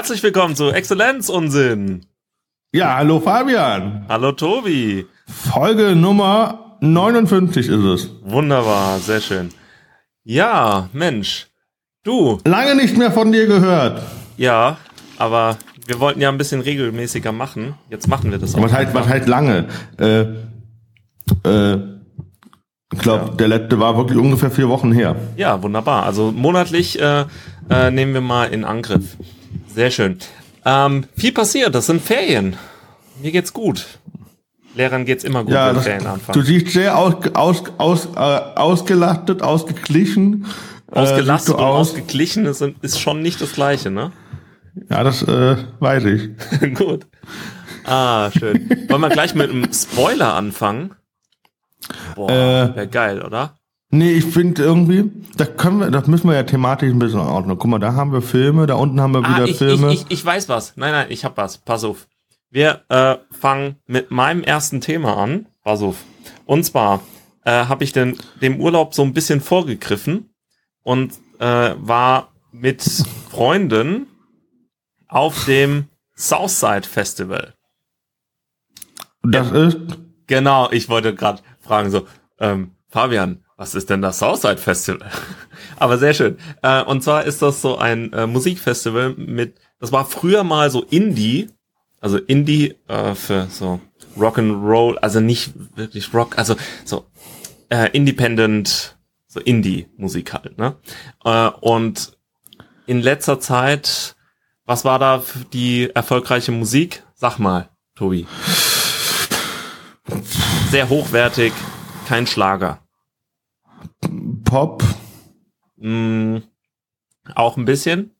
Herzlich willkommen zu Exzellenz Unsinn. Ja, hallo Fabian. Hallo Tobi. Folge Nummer 59 ist es. Wunderbar, sehr schön. Ja, Mensch. Du. Lange nicht mehr von dir gehört. Ja, aber wir wollten ja ein bisschen regelmäßiger machen. Jetzt machen wir das auch. Was halt, was halt lange. Äh, äh, ich glaube, ja. der letzte war wirklich ungefähr vier Wochen her. Ja, wunderbar. Also monatlich äh, äh, nehmen wir mal in Angriff. Sehr schön. Ähm, viel passiert, das sind Ferien. Mir geht's gut. Lehrern geht's immer gut, ja, wenn Ferien anfangen. Du siehst sehr aus, aus, aus, äh, ausgelastet, ausgeglichen. Äh, ausgelastet äh, und aus. ausgeglichen ist, ist schon nicht das Gleiche, ne? Ja, das äh, weiß ich. gut. Ah, schön. Wollen wir gleich mit einem Spoiler anfangen? Boah, äh, wäre geil, oder? Nee, ich finde irgendwie, da können wir, das müssen wir ja thematisch ein bisschen ordnen. Guck mal, da haben wir Filme, da unten haben wir ah, wieder ich, Filme. Ich, ich, ich weiß was. Nein, nein, ich hab was. Pass auf. Wir äh, fangen mit meinem ersten Thema an. Pass auf. Und zwar äh, habe ich den, dem Urlaub so ein bisschen vorgegriffen und äh, war mit Freunden auf dem Southside Festival. Das ja, ist? Genau, ich wollte gerade fragen so, ähm, Fabian, was ist denn das Southside Festival? Aber sehr schön. Äh, und zwar ist das so ein äh, Musikfestival mit, das war früher mal so Indie, also Indie äh, für so Rock and Roll, also nicht wirklich Rock, also so äh, Independent, so Indie-Musik halt. Ne? Äh, und in letzter Zeit, was war da die erfolgreiche Musik? Sag mal, Tobi. Sehr hochwertig, kein Schlager. Pop. Mm, auch ein bisschen.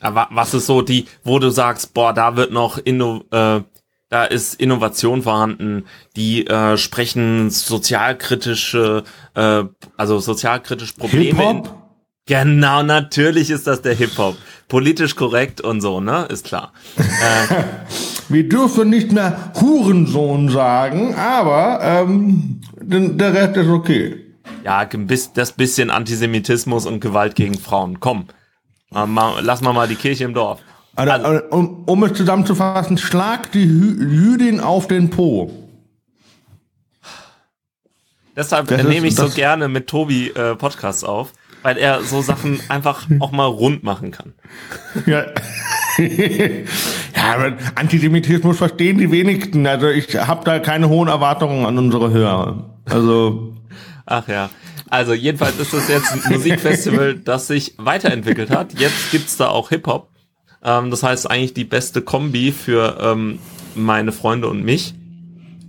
Aber was ist so die, wo du sagst, boah, da wird noch inno, äh, da ist Innovation vorhanden, die äh, sprechen sozialkritische, äh, also sozialkritisch Probleme. Hip-Hop? Genau, natürlich ist das der Hip-Hop. Politisch korrekt und so, ne? Ist klar. äh, Wir dürfen nicht mehr Hurensohn sagen, aber ähm, der Rest ist okay. Ja, das bisschen Antisemitismus und Gewalt gegen Frauen. Komm, lass mal mal die Kirche im Dorf. Also, also, um, um es zusammenzufassen, schlag die Jüdin auf den Po. Deshalb das nehme ich so gerne mit Tobi äh, Podcasts auf, weil er so Sachen einfach auch mal rund machen kann. Ja. ja, Antisemitismus verstehen die wenigsten. Also ich habe da keine hohen Erwartungen an unsere Hörer. Also Ach ja. Also jedenfalls ist das jetzt ein Musikfestival, das sich weiterentwickelt hat. Jetzt gibt's da auch Hip-Hop. Ähm, das heißt eigentlich die beste Kombi für ähm, meine Freunde und mich.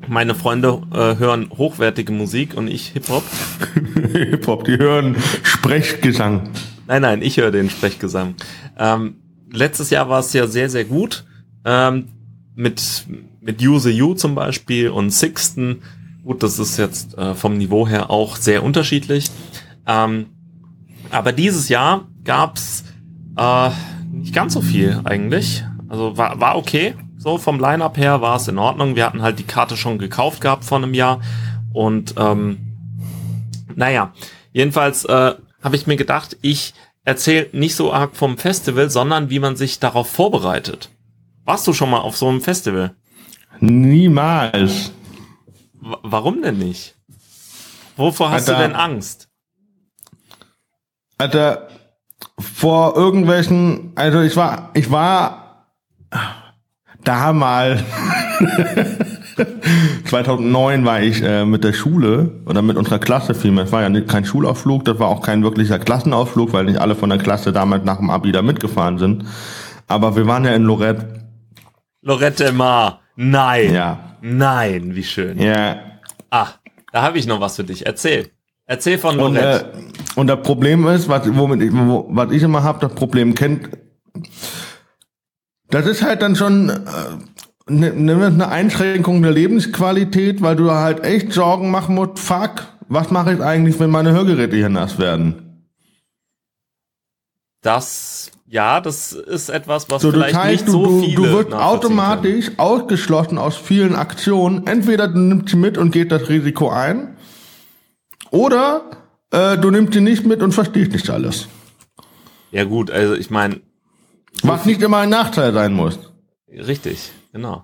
Meine Freunde äh, hören hochwertige Musik und ich Hip-Hop. Hip-Hop, die hören Sprechgesang. Nein, nein, ich höre den Sprechgesang. Ähm, letztes Jahr war es ja sehr, sehr gut. Ähm, mit, mit Use You zum Beispiel und Sixten Gut, das ist jetzt äh, vom Niveau her auch sehr unterschiedlich. Ähm, aber dieses Jahr gab's äh, nicht ganz so viel eigentlich. Also war, war okay. So vom Line-Up her war es in Ordnung. Wir hatten halt die Karte schon gekauft gehabt vor einem Jahr. Und ähm, naja, jedenfalls äh, habe ich mir gedacht, ich erzähle nicht so arg vom Festival, sondern wie man sich darauf vorbereitet. Warst du schon mal auf so einem Festival? Niemals warum denn nicht? Wovor hast Alter, du denn Angst? Alter, vor irgendwelchen, also ich war, ich war da mal 2009 war ich äh, mit der Schule oder mit unserer Klasse vielmehr. Es war ja nicht, kein Schulausflug, das war auch kein wirklicher Klassenausflug, weil nicht alle von der Klasse damals nach dem Abi da mitgefahren sind. Aber wir waren ja in Lorette. Lorette Mar. Nein. Ja. Nein, wie schön. Ja. Ah, da habe ich noch was für dich. Erzähl. Erzähl von Lorette. Und, äh, und das Problem ist, was, womit ich, wo, was ich immer habe, das Problem kennt, das ist halt dann schon äh, eine, eine Einschränkung der Lebensqualität, weil du halt echt Sorgen machen musst, fuck, was mache ich eigentlich, wenn meine Hörgeräte hier nass werden? Das ja, das ist etwas, was so, vielleicht heißt, nicht du, so du, viele Du wirst automatisch können. ausgeschlossen aus vielen Aktionen. Entweder du nimmst sie mit und geht das Risiko ein, oder äh, du nimmst sie nicht mit und verstehst nicht alles. Ja gut, also ich meine, Was nicht immer ein Nachteil sein muss. Richtig, genau.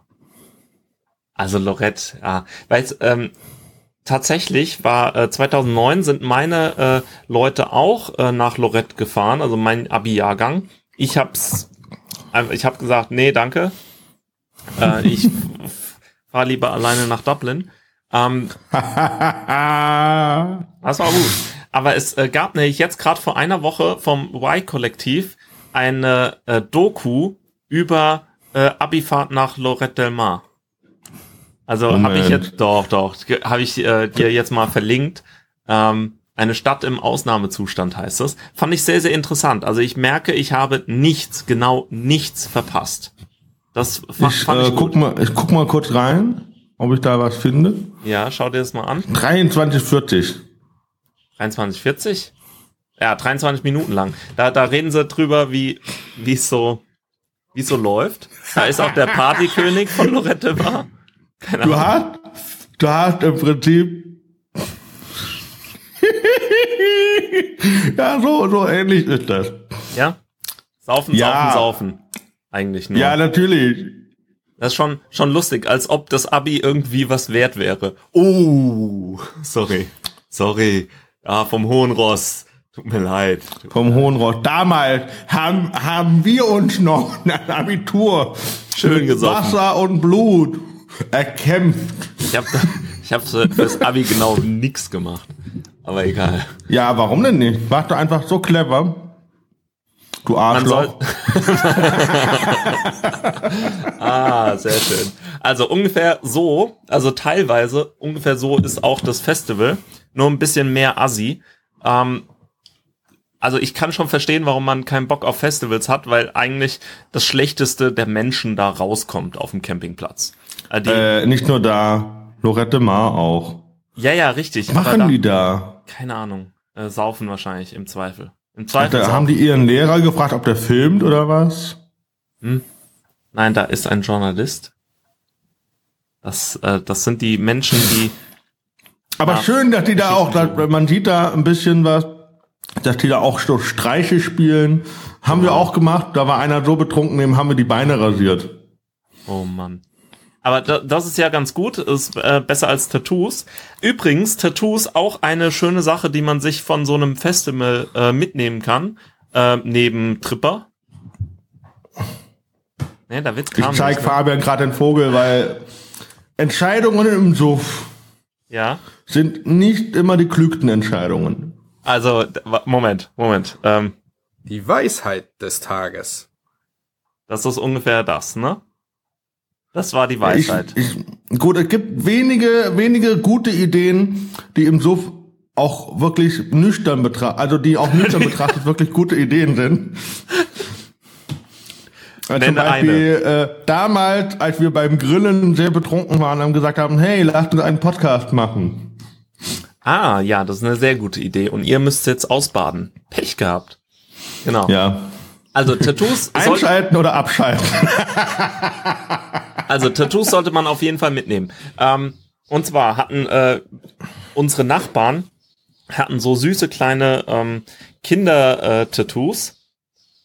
Also Lorette, ja. Weil ähm, tatsächlich war äh, 2009 sind meine äh, Leute auch äh, nach Lorette gefahren, also mein Abi-Jahrgang. Ich hab's, äh, ich hab gesagt, nee, danke. Äh, ich fahre lieber alleine nach Dublin. Ähm, das war gut. Aber es äh, gab nämlich jetzt gerade vor einer Woche vom Y-Kollektiv eine äh, Doku über äh, Abifahrt nach Lorette del Mar. Also habe ich jetzt, doch, doch, habe ich äh, dir jetzt mal verlinkt. Ähm, eine Stadt im Ausnahmezustand heißt es. Fand ich sehr, sehr interessant. Also ich merke, ich habe nichts, genau nichts verpasst. Das fand ich, fand ich äh, guck mal, ich guck mal kurz rein, ob ich da was finde. Ja, schau dir das mal an. 2340. 2340? Ja, 23 Minuten lang. Da, da reden sie drüber, wie, wie es so, wie so läuft. Da ist auch der Partykönig von Lorette war. Keine du hast, du hast im Prinzip ja, so, so ähnlich ist das. Ja? Saufen, ja. saufen, saufen. Eigentlich nur. Ja, natürlich. Das ist schon, schon lustig, als ob das Abi irgendwie was wert wäre. Oh, sorry. Sorry. Ah, vom Hohen Ross. Tut mir leid. Vom Hohen Ross. Damals haben, haben wir uns noch ein Abitur. Schön gesoffen. Wasser und Blut erkämpft. Ich habe ich hab fürs Abi genau nix gemacht. Aber egal. Ja, warum denn nicht? Warst du einfach so clever? Du Arschloch. ah, sehr schön. Also ungefähr so, also teilweise ungefähr so ist auch das Festival. Nur ein bisschen mehr Assi. Ähm, also ich kann schon verstehen, warum man keinen Bock auf Festivals hat, weil eigentlich das Schlechteste der Menschen da rauskommt auf dem Campingplatz. Äh, äh, nicht nur da, Lorette Mar auch. Ja, ja, richtig. Was machen da, die da? Keine Ahnung. Äh, saufen wahrscheinlich, im Zweifel. Im Zweifel. Da, haben die ihren Lehrer gefragt, ob der filmt oder was? Hm? Nein, da ist ein Journalist. Das, äh, das sind die Menschen, die. Aber schön, dass die da auch, dass, man sieht da ein bisschen was, dass die da auch so Streiche spielen. Haben oh. wir auch gemacht. Da war einer so betrunken, dem haben wir die Beine rasiert. Oh Mann. Aber da, das ist ja ganz gut, ist äh, besser als Tattoos. Übrigens, Tattoos auch eine schöne Sache, die man sich von so einem Festival äh, mitnehmen kann, äh, neben Tripper. Nee, da wird's ich zeig? Fabian gerade den Vogel, weil Entscheidungen im Suff ja? sind nicht immer die klügsten Entscheidungen. Also, Moment, Moment. Ähm, die Weisheit des Tages. Das ist ungefähr das, ne? Das war die Weisheit. Ich, ich, gut, es gibt wenige, wenige gute Ideen, die im Suff auch wirklich nüchtern betrachtet, also die auch nüchtern betrachtet wirklich gute Ideen sind. Also zum Beispiel äh, damals, als wir beim Grillen sehr betrunken waren, haben gesagt haben, hey, lasst uns einen Podcast machen. Ah, ja, das ist eine sehr gute Idee. Und ihr müsst jetzt ausbaden. Pech gehabt. Genau. Ja. Also Tattoos. Einschalten oder abschalten. also Tattoos sollte man auf jeden Fall mitnehmen. Ähm, und zwar hatten äh, unsere Nachbarn hatten so süße kleine ähm, Kinder-Tattoos äh,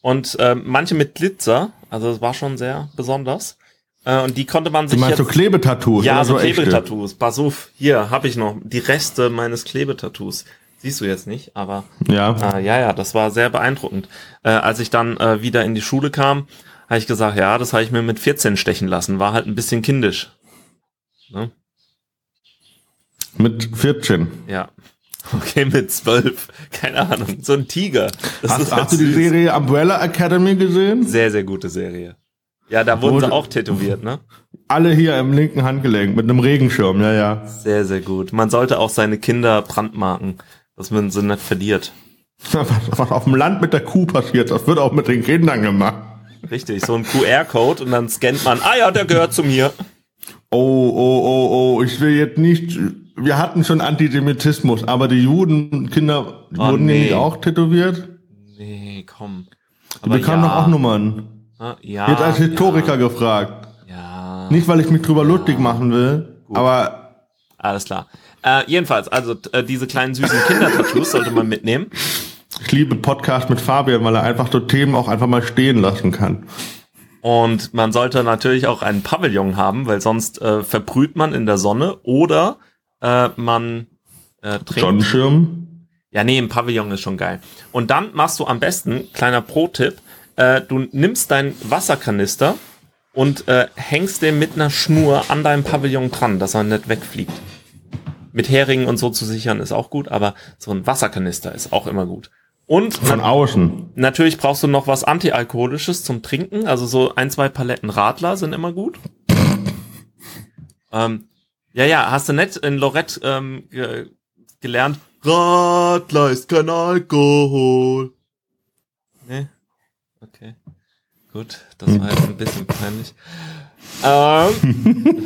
und äh, manche mit Glitzer. Also es war schon sehr besonders. Äh, und die konnte man sich. Du meinst jetzt, so Klebetattoos? Ja, so, so Klebetattoos. Pass auf, hier habe ich noch die Reste meines Klebetattoos. Siehst du jetzt nicht, aber ja, äh, ja, ja, das war sehr beeindruckend. Äh, als ich dann äh, wieder in die Schule kam, habe ich gesagt, ja, das habe ich mir mit 14 stechen lassen. War halt ein bisschen kindisch. Ne? Mit 14? Ja. Okay, mit 12. Keine Ahnung. So ein Tiger. Das hast, hast du die Serie Umbrella Academy gesehen? Sehr, sehr gute Serie. Ja, da wurden Wo, sie auch tätowiert, ne? Alle hier im linken Handgelenk mit einem Regenschirm, ja, ja. Sehr, sehr gut. Man sollte auch seine Kinder brandmarken dass man sie nicht verliert. Was auf dem Land mit der Kuh passiert, das wird auch mit den Kindern gemacht. Richtig, so ein QR-Code und dann scannt man, ah ja, der gehört zu mir. Oh, oh, oh, oh, ich will jetzt nicht, wir hatten schon Antisemitismus, aber die Judenkinder oh, wurden nee. nicht auch tätowiert? Nee, komm. Die aber bekamen ja. doch auch Nummern. Ah, ja. Wird als Historiker ja. gefragt. Ja. Nicht, weil ich mich drüber ja. lustig machen will, Gut. aber. Alles klar. Äh, jedenfalls, also äh, diese kleinen süßen Kindertattoos sollte man mitnehmen. Ich liebe Podcast mit Fabian, weil er einfach so Themen auch einfach mal stehen lassen kann. Und man sollte natürlich auch einen Pavillon haben, weil sonst äh, verbrüht man in der Sonne oder äh, man äh, trinkt. Sonnenschirm. Ja, nee, ein Pavillon ist schon geil. Und dann machst du am besten, kleiner Pro-Tipp, äh, du nimmst deinen Wasserkanister und äh, hängst den mit einer Schnur an deinem Pavillon dran, dass er nicht wegfliegt. Mit Heringen und so zu sichern ist auch gut, aber so ein Wasserkanister ist auch immer gut. Und Von außen. Natürlich brauchst du noch was Antialkoholisches zum Trinken. Also so ein, zwei Paletten Radler sind immer gut. ähm, ja, ja, hast du nett in Lorette ähm, ge gelernt. Radler ist kein Alkohol. Nee? Okay. Gut, das war jetzt ein bisschen peinlich. Ähm,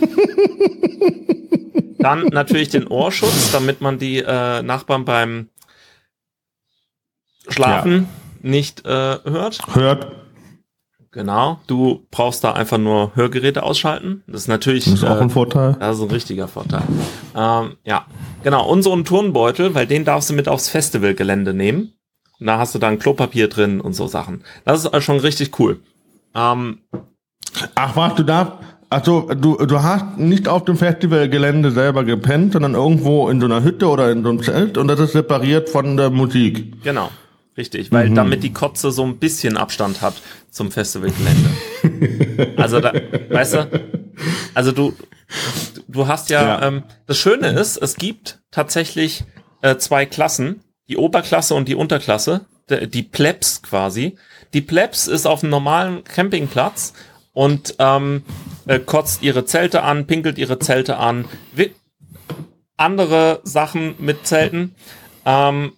dann natürlich den Ohrschutz, damit man die äh, Nachbarn beim Schlafen nicht äh, hört. Hört. Genau. Du brauchst da einfach nur Hörgeräte ausschalten. Das ist natürlich Das ist auch äh, ein Vorteil. das ist ein richtiger Vorteil. Ähm, ja, genau. Und so einen Turnbeutel, weil den darfst du mit aufs Festivalgelände nehmen. Und da hast du dann Klopapier drin und so Sachen. Das ist schon richtig cool. Ähm, Ach was, du darfst. Also du, du hast nicht auf dem Festivalgelände selber gepennt, sondern irgendwo in so einer Hütte oder in so einem Zelt und das ist separiert von der Musik. genau. Richtig, weil damit die Kotze so ein bisschen Abstand hat zum Festivalgelände. also da, weißt du, also du, du hast ja, Ja. Ähm, das Schöne ist, es gibt tatsächlich äh, zwei Klassen, die Oberklasse und die Unterklasse, die, die Plebs quasi. Die Plebs ist auf einem normalen Campingplatz und ähm, äh, kotzt ihre Zelte an, pinkelt ihre Zelte an, andere Sachen mit Zelten. Ähm,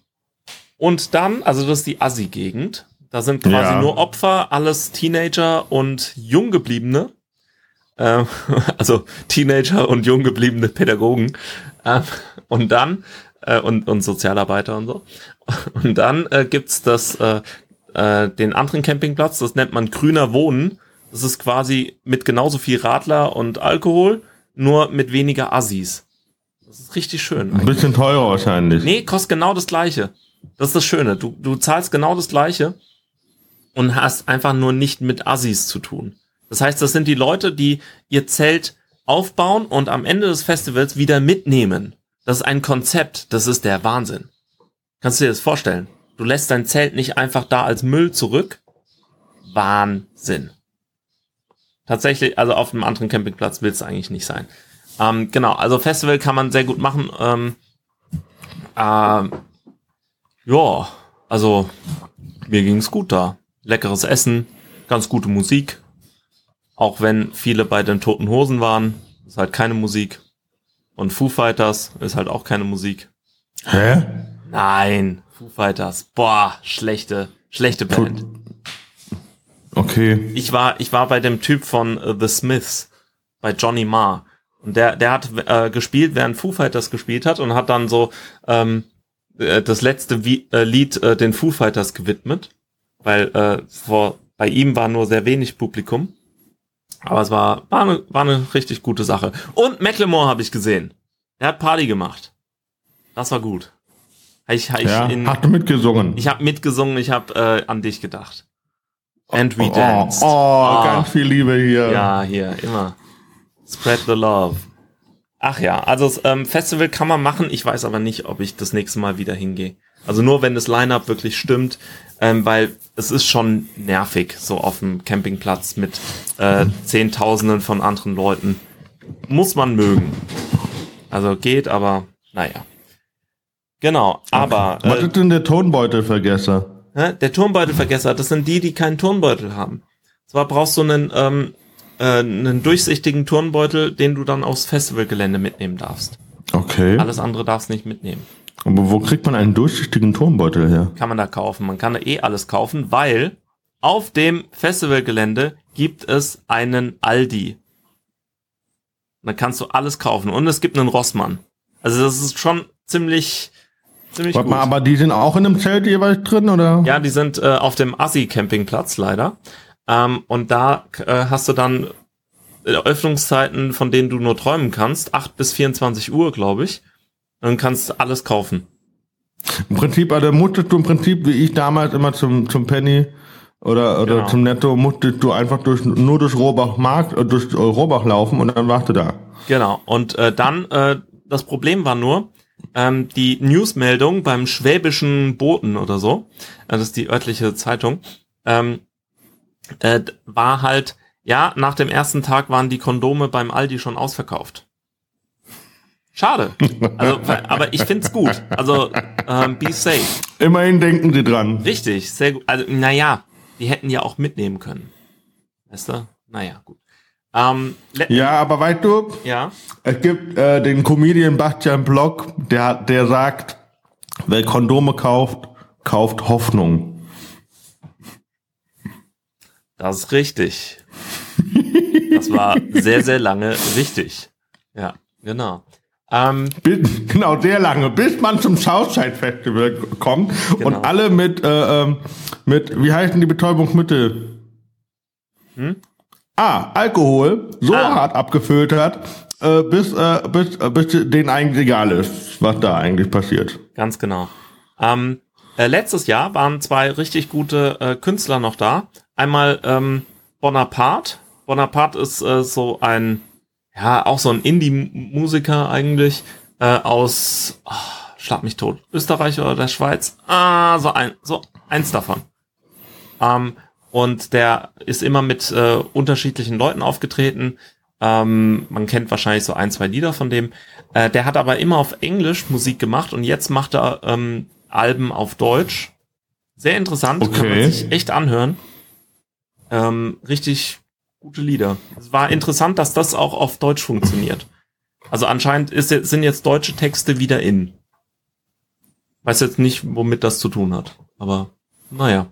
und dann, also das ist die Assi-Gegend. Da sind quasi Ja. nur Opfer, alles Teenager und Junggebliebene. Ähm, also Teenager und junggebliebene Pädagogen. Ähm, und dann, äh, und, und Sozialarbeiter und so. Und dann äh, gibt's das, äh, äh, den anderen Campingplatz, das nennt man grüner Wohnen. Das ist quasi mit genauso viel Radler und Alkohol, nur mit weniger Assis. Das ist richtig schön. Ein bisschen teurer wahrscheinlich. Nee, kostet genau das gleiche. Das ist das Schöne. Du, du zahlst genau das gleiche und hast einfach nur nicht mit Assis zu tun. Das heißt, das sind die Leute, die ihr Zelt aufbauen und am Ende des Festivals wieder mitnehmen. Das ist ein Konzept. Das ist der Wahnsinn. Kannst du dir das vorstellen? Du lässt dein Zelt nicht einfach da als Müll zurück. Wahnsinn. Tatsächlich, also auf einem anderen Campingplatz will es eigentlich nicht sein. Ähm, genau, also Festival kann man sehr gut machen. Ähm, ähm, ja, also mir ging's gut da. Leckeres Essen, ganz gute Musik. Auch wenn viele bei den Toten Hosen waren, ist halt keine Musik. Und Foo Fighters ist halt auch keine Musik. Hä? Nein, Foo Fighters, boah, schlechte, schlechte Band. Okay. Ich war, ich war bei dem Typ von äh, The Smiths, bei Johnny Marr. Und der, der hat äh, gespielt, während Foo Fighters gespielt hat und hat dann so ähm, äh, das letzte Vi äh, Lied äh, den Foo Fighters gewidmet, weil äh, vor, bei ihm war nur sehr wenig Publikum. Aber es war, war, eine, war eine richtig gute Sache. Und Macklemore habe ich gesehen. Er hat Party gemacht. Das war gut. Ich, ich, Ja, in, hast du mitgesungen? ich habe mitgesungen, ich habe äh, an dich gedacht. And we oh, danced. oh, Ah. ganz viel Liebe hier. Ja, hier, immer. Spread the love. Ach ja, also das ähm, Festival kann man machen. Ich weiß aber nicht, ob ich das nächste Mal wieder hingehe. Also nur, wenn das Line-Up wirklich stimmt, ähm, weil es ist schon nervig, so auf dem Campingplatz mit äh, Zehntausenden von anderen Leuten. Muss man mögen. Also geht, aber naja. Genau, aber Was äh, ist denn der Tonbeutelvergesser? Hä? Der Turnbeutelvergesser, das sind die, die keinen Turnbeutel haben. Zwar brauchst du einen, ähm, äh, einen durchsichtigen Turnbeutel, den du dann aufs Festivalgelände mitnehmen darfst. Okay. Alles andere darfst nicht mitnehmen. Aber wo kriegt man einen durchsichtigen Tonbeutel her? Kann man da kaufen. Man kann da eh alles kaufen, weil auf dem Festivalgelände gibt es einen Aldi. Da kannst du alles kaufen. Und es gibt einen Rossmann. Also das ist schon ziemlich, ziemlich Warte gut. mal, aber die sind auch in einem Zelt jeweils drin, oder? Ja, die sind äh, auf dem Assi-Campingplatz leider. Ähm, und da äh, hast du dann äh, Öffnungszeiten, von denen du nur träumen kannst. 8 bis 24 Uhr, glaube ich. Und kannst alles kaufen. Im Prinzip, also musstest du im Prinzip, wie ich damals immer zum, zum Penny oder, oder Genau. zum Netto, musstest du einfach durch, nur durch Rohrbach Markt, äh, durch Rohrbach laufen und dann warst du da. Genau. Und äh, dann, äh, das Problem war nur, ähm, die Newsmeldung beim Schwäbischen Boten oder so, äh, das ist die örtliche Zeitung, ähm, äh, war halt, ja, nach dem ersten Tag waren die Kondome beim Aldi schon ausverkauft. Schade. Also, aber ich find's gut. Also, ähm, be safe. Immerhin denken sie dran. Richtig, sehr gut. Also, naja, die hätten ja auch mitnehmen können. Weißt du? Naja, gut. Ähm, Ja, aber weißt du, ja. es gibt äh, den Comedian Bastian Block, der, der sagt, wer Kondome kauft, kauft Hoffnung. Das ist richtig. Das war sehr, sehr lange richtig. Ja, genau. Ähm, Bis, genau, sehr lange, bis man zum Southside Festival kommt Genau. und alle mit, äh, ähm, mit, wie heißen die Betäubungsmittel? Ah, Alkohol, so Hm? Ah. hart abgefüllt hat, äh, bis, äh, bis, äh, bis denen eigentlich egal ist, was da eigentlich passiert. ganz genau. Ähm, äh, letztes Jahr waren zwei richtig gute äh, Künstler noch da. Einmal ähm, Bonaparte. Bonaparte ist äh, so ein, ja, auch so ein Indie-Musiker eigentlich äh, aus, oh, schlag mich tot, Österreich oder der Schweiz. Ah, so ein, so eins davon. Ähm, und der ist immer mit äh, unterschiedlichen Leuten aufgetreten. Ähm, man kennt wahrscheinlich so ein, zwei Lieder von dem. Äh, der hat aber immer auf Englisch Musik gemacht und jetzt macht er ähm, Alben auf Deutsch. Sehr interessant, kann man Okay. sich echt anhören. Ähm, richtig gute Lieder. Es war interessant, dass das auch auf Deutsch funktioniert. Also anscheinend ist, sind jetzt deutsche Texte wieder in. Weiß jetzt nicht, womit das zu tun hat, aber naja.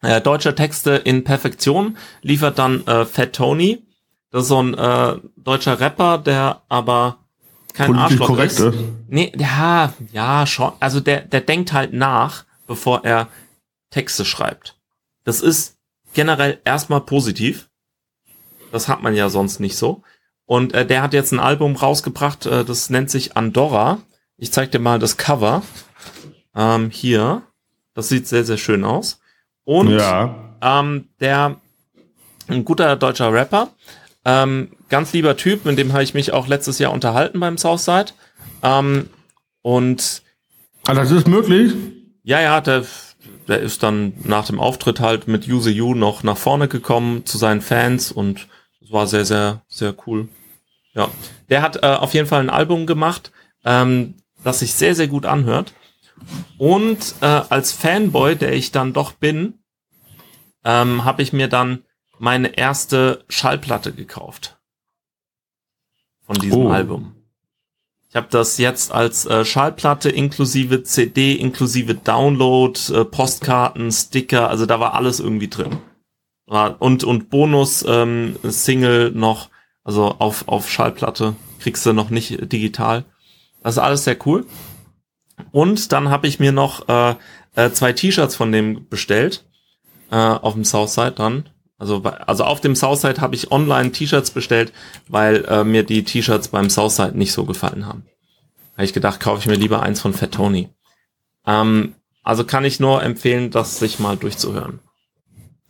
Äh, deutsche Texte in Perfektion liefert dann äh, Fat Tony. Das ist so ein äh, deutscher Rapper, der aber kein Politisch Arschloch korrekt ist. ist. Nee, ja, ja, schon. Also der, der denkt halt nach, bevor er Texte schreibt. Das ist generell erstmal positiv. Das hat man ja sonst nicht so. Und äh, der hat jetzt ein Album rausgebracht, äh, das nennt sich Andorra. Ich zeig dir mal das Cover. Ähm, hier. Das sieht sehr, sehr schön aus. Und Ja. ähm, der ein guter deutscher Rapper, ähm, ganz lieber Typ, mit dem habe ich mich auch letztes Jahr unterhalten beim Southside. Ähm, und Ah, das ist möglich. ja, ja, der, der ist dann nach dem Auftritt halt mit Use You noch nach vorne gekommen zu seinen Fans und es war sehr, sehr, sehr cool. Ja, der hat äh, auf jeden Fall ein Album gemacht, ähm, das sich sehr, sehr gut anhört. Und äh, als Fanboy, der ich dann doch bin, ähm, habe ich mir dann meine erste Schallplatte gekauft von diesem Oh. Album. Ich habe das jetzt als äh, Schallplatte inklusive CD, inklusive Download, äh, Postkarten, Sticker, also da war alles irgendwie drin. Und, und Bonus ähm, Single noch, also auf, auf Schallplatte, kriegst du noch nicht digital. Das ist alles sehr cool. Und dann habe ich mir noch äh, äh, zwei T-Shirts von dem bestellt, äh, auf dem Southside dann. Also, also auf dem Southside habe ich online T-Shirts bestellt, weil äh, mir die T-Shirts beim Southside nicht so gefallen haben. Habe ich gedacht, kaufe ich mir lieber eins von Fat Tony. Ähm, also kann ich nur empfehlen, das sich mal durchzuhören.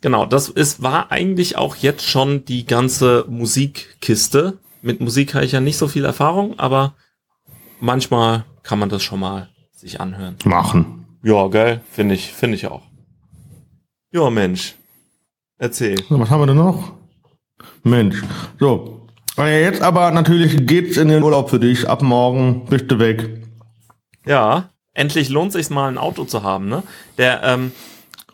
Genau, das ist, war eigentlich auch jetzt schon die ganze Musikkiste. Mit Musik habe ich ja nicht so viel Erfahrung, aber manchmal kann man das schon mal sich anhören. Machen. Ja, geil, finde ich, finde ich auch. Ja, Mensch. Erzähl. So, was haben wir denn noch? Mensch. So. Jetzt aber natürlich geht's in den Urlaub für dich. Ab morgen bist du weg. Ja, endlich lohnt sich mal ein Auto zu haben, ne? Der, ähm,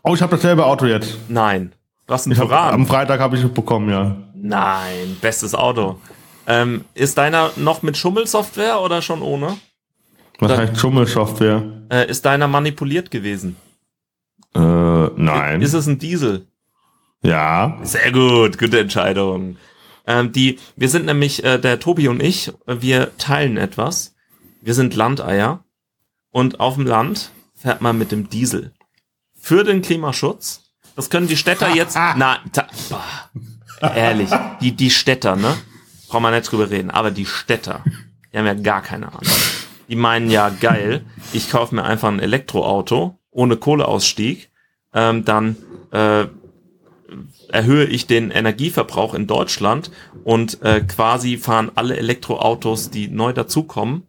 Oh, ich habe dasselbe Auto jetzt. nein. Du hast hab, Turan. am Freitag habe ich es bekommen, ja. Nein, bestes Auto. Ähm, ist deiner noch mit Schummelsoftware oder schon ohne? Was Da- heißt Schummelsoftware? Äh, ist deiner manipuliert gewesen? Äh, nein. Ist es ein Diesel? Ja. Sehr gut, gute Entscheidung. Ähm, die, wir sind nämlich, äh, der Tobi und ich, wir teilen etwas. Wir sind Landeier. Und auf dem Land fährt man mit dem Diesel. Für den Klimaschutz. Das können die Städter jetzt, na, ta, boah, ehrlich, die, die Städter, ne? Brauchen wir nicht drüber reden, aber die Städter, die haben ja gar keine Ahnung. die meinen ja geil, ich kaufe mir einfach ein Elektroauto ohne Kohleausstieg, ähm, dann äh, erhöhe ich den Energieverbrauch in Deutschland und äh, quasi fahren alle Elektroautos, die neu dazukommen,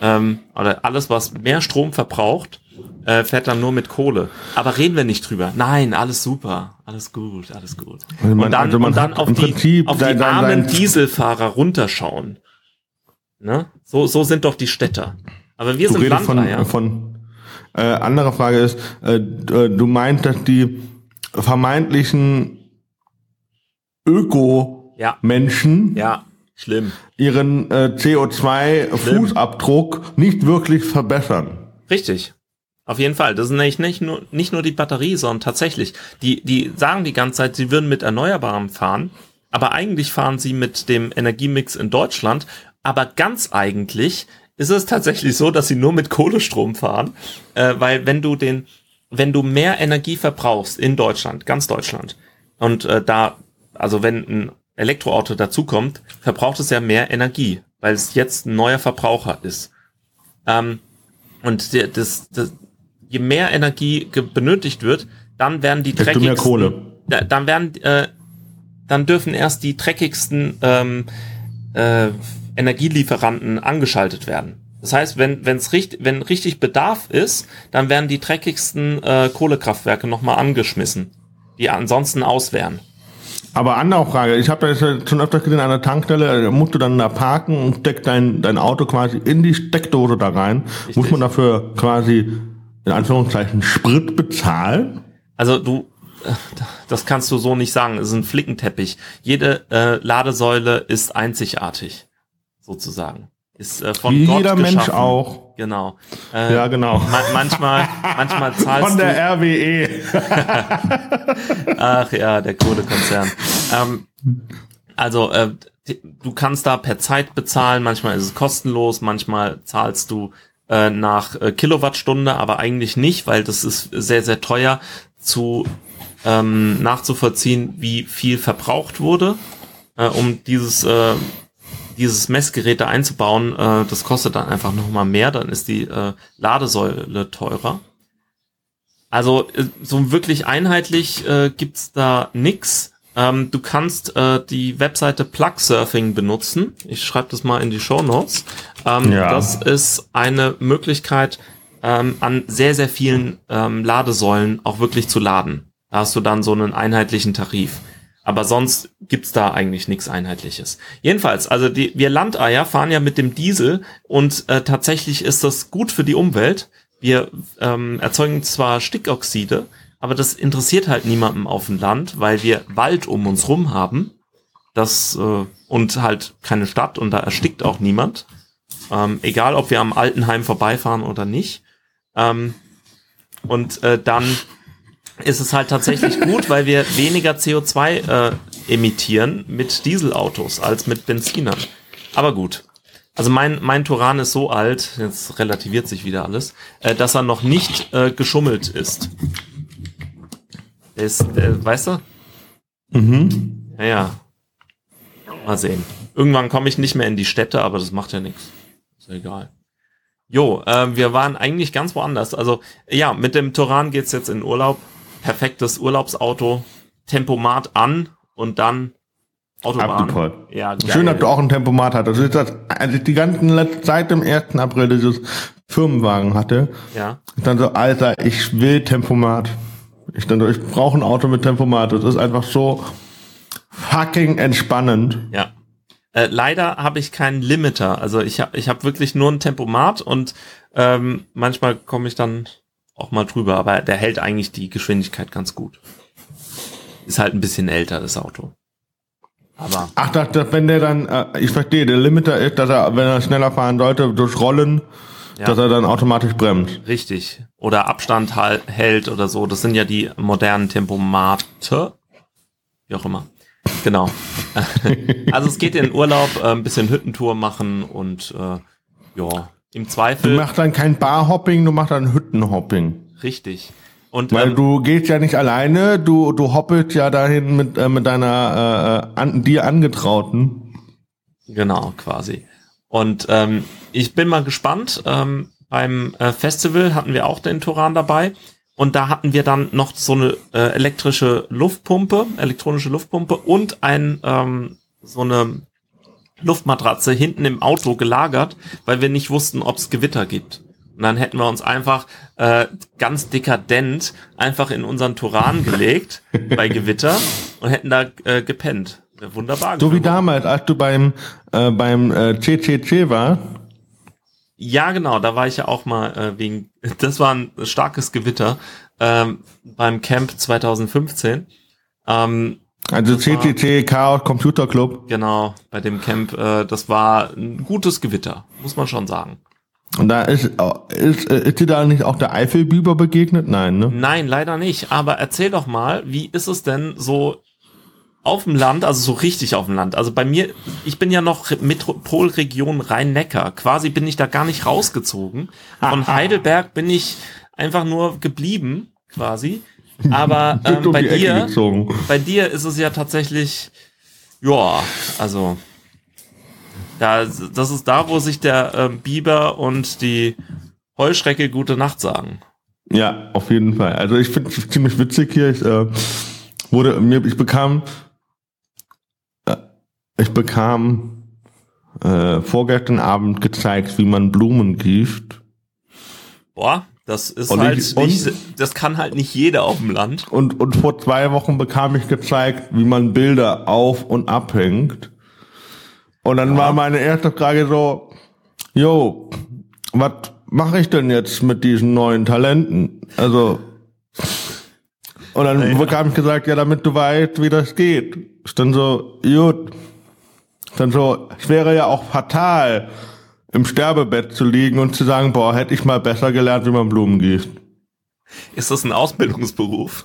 ähm, oder alles, was mehr Strom verbraucht, äh, fährt dann nur mit Kohle. Aber reden wir nicht drüber. Nein, alles super, alles gut, alles gut. Also man- und dann, also und dann auf die, auf die armen Dieselfahrer runterschauen. Ne? So, so sind doch die Städter. Aber wir Du sind redest von, von äh, andere Frage ist, äh, äh, du meinst, dass die vermeintlichen Öko-Menschen ja, ja, schlimm. ihren äh, CO2-Fußabdruck nicht wirklich verbessern. Richtig. Auf jeden Fall. Das ist nämlich nicht nur, nicht nur die Batterie, sondern tatsächlich. Die, die sagen die ganze Zeit, sie würden mit Erneuerbaren fahren, aber eigentlich fahren sie mit dem Energiemix in Deutschland. Aber ganz eigentlich ist es tatsächlich so, dass sie nur mit Kohlestrom fahren, äh, weil wenn du den, wenn du mehr Energie verbrauchst in Deutschland, ganz Deutschland, und äh, da, also wenn ein Elektroauto dazukommt, verbraucht es ja mehr Energie, weil es jetzt ein neuer Verbraucher ist. Ähm, und der, das, das, je mehr Energie benötigt wird, dann werden die Desto mehr dreckigsten, Kohle. Da, dann werden, äh, dann dürfen erst die dreckigsten ähm, äh, Energielieferanten angeschaltet werden. Das heißt, wenn wenn's richtig, wenn richtig Bedarf ist, dann werden die dreckigsten äh, Kohlekraftwerke nochmal angeschmissen, die ansonsten auswären. Aber andere Frage, ich habe das schon öfters gesehen an der Tankstelle, da musst du dann da parken und steckst dein, dein Auto quasi in die Steckdose da rein. Muss man dafür quasi in Anführungszeichen Sprit bezahlen? Also du, das kannst du so nicht sagen. Es ist ein Flickenteppich. Jede äh, Ladesäule ist einzigartig, sozusagen. Ist äh, von Wie Gott jeder Mensch geschaffen. auch. Genau. Äh, Ja, genau. Ma manchmal, manchmal zahlst Von du. der RWE. Ach ja, der Kohlekonzern. ähm, also äh, du kannst da per Zeit bezahlen. Manchmal ist es kostenlos. Manchmal zahlst du äh, nach äh, Kilowattstunde, aber eigentlich nicht, weil das ist sehr sehr teuer zu ähm, nachzuvollziehen, wie viel verbraucht wurde, äh, um dieses äh, dieses Messgerät da einzubauen. Äh, das kostet dann einfach noch mal mehr. Dann ist die äh, Ladesäule teurer. Also äh, so wirklich einheitlich äh, gibt's da nix. Ähm, du kannst äh, die Webseite Plugsurfing benutzen. Ich schreibe das mal in die Show Notes. Ähm, Ja. Das ist eine Möglichkeit, ähm, an sehr, sehr vielen ähm, Ladesäulen auch wirklich zu laden. Da hast du dann so einen einheitlichen Tarif. Aber sonst gibt's da eigentlich nichts Einheitliches. Jedenfalls, also die, wir Landeier fahren ja mit dem Diesel und äh, tatsächlich ist das gut für die Umwelt. Wir ähm, erzeugen zwar Stickoxide, aber das interessiert halt niemandem auf dem Land, weil wir Wald um uns rum haben. Das äh, und halt keine Stadt und da erstickt auch niemand. Ähm, egal, ob wir am Altenheim vorbeifahren oder nicht. Ähm, und äh, dann ist es halt tatsächlich gut, weil wir weniger CO2 äh, emittieren mit Dieselautos als mit Benzinern. Aber gut. Also mein, mein Turan ist so alt, jetzt relativiert sich wieder alles, äh, dass er noch nicht äh, geschummelt ist. Ist, der, weißt du? Mhm. Ja, ja. Mal sehen. Irgendwann komme ich nicht mehr in die Städte, aber das macht ja nichts. Ist ja egal. Jo, äh, wir waren eigentlich ganz woanders. Also ja, mit dem Turan geht's jetzt in Urlaub. Perfektes Urlaubsauto. Tempomat an und dann Autobahn. Abgepollt. Ja, geil. Schön, dass du auch ein Tempomat ist das, als ich die ganzen letzte Zeit im 1. April dieses Firmenwagen hatte, Ja, ich dann so, Alter, ich will Tempomat. Ich dann so, ich brauche ein Auto mit Tempomat. Das ist einfach so fucking entspannend. ja. Äh, leider habe ich keinen Limiter. Also ich habe ich hab wirklich nur ein Tempomat und ähm, manchmal komme ich dann auch mal drüber, aber der hält eigentlich die Geschwindigkeit ganz gut. Ist halt ein bisschen älter, das Auto. Aber Ach, dass, dass wenn der dann, äh, ich verstehe, der Limiter ist, dass er, wenn er schneller fahren sollte, durch Rollen, Ja. dass er dann automatisch bremst. richtig. Oder Abstand hal- hält oder so. Das sind ja die modernen Tempomate. Wie auch immer. Genau. also es geht in den Urlaub, äh, ein bisschen Hüttentour machen und äh, ja, im Du Zweifel machst dann kein Barhopping, du machst dann Hüttenhopping. richtig. Und Weil ähm, du gehst ja nicht alleine, du, du hoppelst ja dahin mit, äh, mit deiner äh, an, dir angetrauten. Genau, quasi. Und ähm, ich bin mal gespannt. Ähm, beim äh, Festival hatten wir auch den Turan dabei. Und da hatten wir dann noch so eine äh, elektrische Luftpumpe, elektronische Luftpumpe und ein ähm, so eine Luftmatratze hinten im Auto gelagert, weil wir nicht wussten, ob es Gewitter gibt. Und dann hätten wir uns einfach äh, ganz dekadent einfach in unseren Turan gelegt bei Gewitter und hätten da äh, gepennt. Wunderbar. So wie damals, als du beim, äh, beim äh, CCC warst. Ja, genau, da war ich ja auch mal äh, wegen, das war ein starkes Gewitter ähm, beim Camp 2015. Ähm, Also CCC Chaos Computer Club. genau, bei dem Camp, äh, das war ein gutes Gewitter, muss man schon sagen. Und da ist, ist, äh, ist dir da nicht auch der Eifelbiber begegnet? Nein, ne? Nein, leider nicht. Aber erzähl doch mal, wie ist es denn so auf dem Land, also so richtig auf dem Land? Also bei mir, ich bin ja noch Metropolregion Rhein-Neckar. Quasi bin ich da gar nicht rausgezogen. Von Heidelberg bin ich einfach nur geblieben, quasi. Aber ähm, bei dir, bei dir ist es ja tatsächlich, ja, also da, das ist da, wo sich der ähm, Biber und die Heuschrecke gute Nacht sagen. Ja, auf jeden Fall. Also ich finde es ziemlich witzig hier. Ich äh, wurde mir, ich bekam, äh, ich bekam äh, vorgestern Abend gezeigt, wie man Blumen gießt. Boah, das ist Und halt ich- nicht, das kann halt nicht jeder auf dem Land. Und, und vor zwei Wochen bekam ich gezeigt, wie man Bilder auf- und abhängt. Und dann war meine erste Frage so, jo, was mache ich denn jetzt mit diesen neuen Talenten? Also, und dann Ja. bekam ich gesagt, ja, damit du weißt, wie das geht. Ist dann so, gut. Dann so, es wäre ja auch fatal, im Sterbebett zu liegen und zu sagen, boah, hätte ich mal besser gelernt, wie man Blumen gießt. Ist das ein Ausbildungsberuf?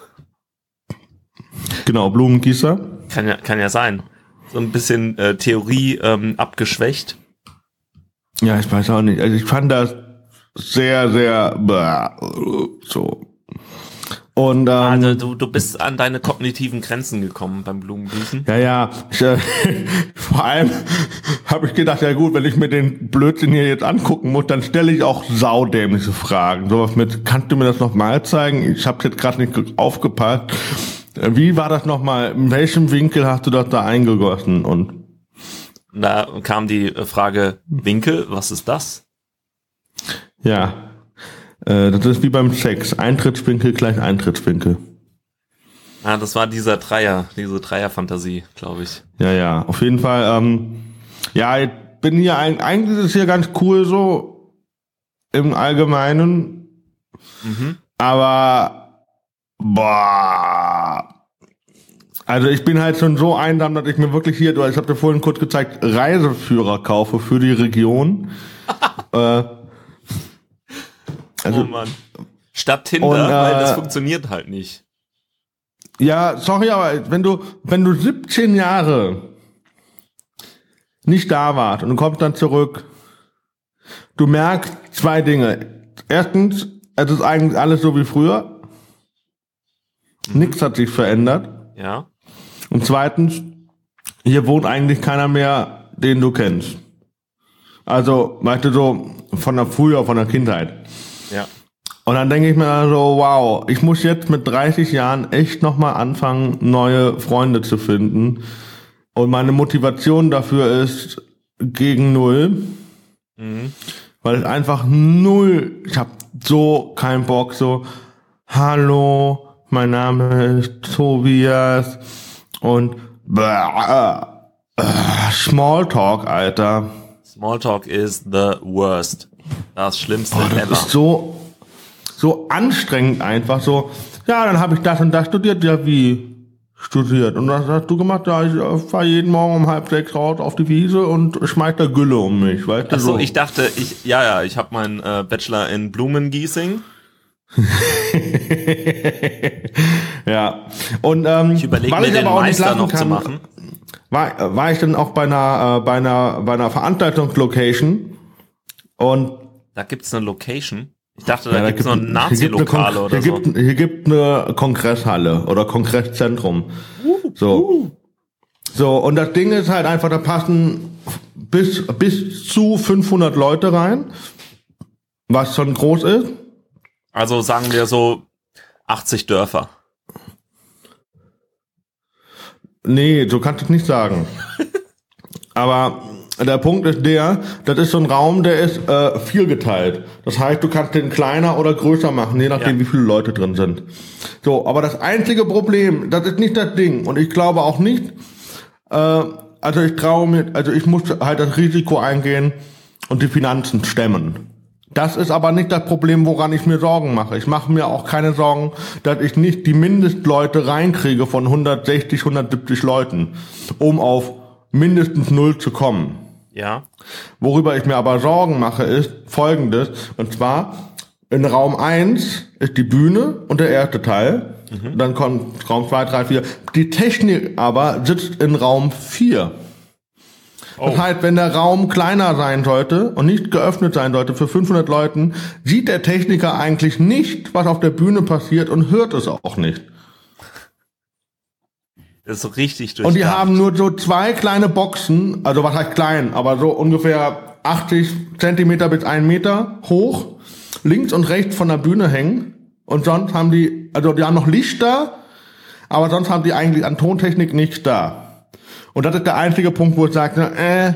Genau, Blumengießer. Kann ja, kann ja sein. So ein bisschen äh, Theorie ähm, abgeschwächt. Ja, ich weiß auch nicht. Also ich fand das sehr, sehr so. Und ähm, Also du, du bist an deine kognitiven Grenzen gekommen beim Blumengießen. ja, ja, ich, äh, vor allem habe ich gedacht, ja gut, wenn ich mir den Blödsinn hier jetzt angucken muss, dann stelle ich auch saudämliche Fragen. Sowas mit, kannst du mir das nochmal zeigen? Ich habe jetzt gerade nicht aufgepasst. Äh, Wie war das nochmal? In welchem Winkel hast du das da eingegossen? Und Da kam die Frage, Winkel, was ist das? ja, äh, das ist wie beim Sex. Eintrittswinkel gleich Eintrittswinkel. Ah, das war dieser Dreier, diese Dreierfantasie, glaube ich. Ja, ja, auf jeden Fall. Ähm, ja, ich bin hier ein, eigentlich ist es hier ganz cool so im Allgemeinen, Mhm. aber boah. Also ich bin halt schon so einsam, dass ich mir wirklich hier, ich habe dir vorhin kurz gezeigt, Reiseführer kaufe für die Region. äh, also oh Mann. Statt Tinder, Und, äh, weil das funktioniert halt nicht. Ja, sorry, aber wenn du, wenn du 17 Jahre nicht da warst und du kommst dann zurück, du merkst zwei Dinge. Erstens, es ist eigentlich alles so wie früher. Nichts hat sich verändert. Ja. Und zweitens, hier wohnt eigentlich keiner mehr, den du kennst. Also, weißt du, so von der früher, von der Kindheit. Und dann denke ich mir so, wow, ich muss jetzt mit 30 Jahren echt nochmal anfangen, neue Freunde zu finden. Und meine Motivation dafür ist gegen null, Mhm. weil es einfach null, ich habe so keinen Bock, so, hallo, mein Name ist Tobias und äh, Smalltalk, Alter. Smalltalk is the worst. Das Schlimmste Oh, das ever. ist so, so anstrengend einfach. So, ja, dann habe ich das und das studiert. Ja, wie studiert? Und was hast du gemacht? Ja, ich äh, fahre jeden Morgen um halb sechs raus auf die Wiese und schmeiß da Gülle um mich, weißt du? Achso, ich dachte, ich, ja, ja, ich habe meinen äh, Bachelor in Blumengießing. ja. Und ähm, Ich überlege weil mir ich den aber auch nicht Meister noch kann, zu machen. War, war ich dann auch bei einer, äh, bei einer, bei einer Veranstaltungslocation und Da gibt's eine Location. Ich dachte, da Ja, gibt's noch gibt eine Nazi-Lokale Kon- oder hier so. Gibt, hier gibt eine Kongresshalle oder Kongresszentrum. So. So, und das Ding ist halt einfach, da passen bis, bis zu 500 Leute rein, was schon groß ist. Also sagen wir so 80 Dörfer. Nee, so kannst du es nicht sagen. Aber der Punkt ist der, das ist so ein Raum, der ist äh, vielgeteilt. Das heißt, du kannst den kleiner oder größer machen, je nachdem, Ja. wie viele Leute drin sind. So, aber das einzige Problem, das ist nicht das Ding. Und ich glaube auch nicht, äh, also ich traue mir, also ich muss halt das Risiko eingehen und die Finanzen stemmen. Das ist aber nicht das Problem, woran ich mir Sorgen mache. Ich mache mir auch keine Sorgen, dass ich nicht die Mindestleute reinkriege von 160, 170 Leuten, um auf mindestens null zu kommen. Ja. Worüber ich mir aber Sorgen mache, ist folgendes. Und zwar, in Raum 1 ist die Bühne und der erste Teil. Dann kommt Raum 2, 3, 4. Die Technik aber sitzt in Raum 4. Das Oh. heißt, wenn der Raum kleiner sein sollte und nicht geöffnet sein sollte für 500 Leuten, sieht der Techniker eigentlich nicht, was auf der Bühne passiert und hört es auch nicht. Das ist so richtig durch. Und die haben nur so zwei kleine Boxen, also was heißt klein, aber so ungefähr 80 Zentimeter bis 1 Meter hoch, links und rechts von der Bühne hängen. Und sonst haben die, also die haben noch Lichter, aber sonst haben die eigentlich an Tontechnik nichts da. Und das ist der einzige Punkt, wo ich sage, äh,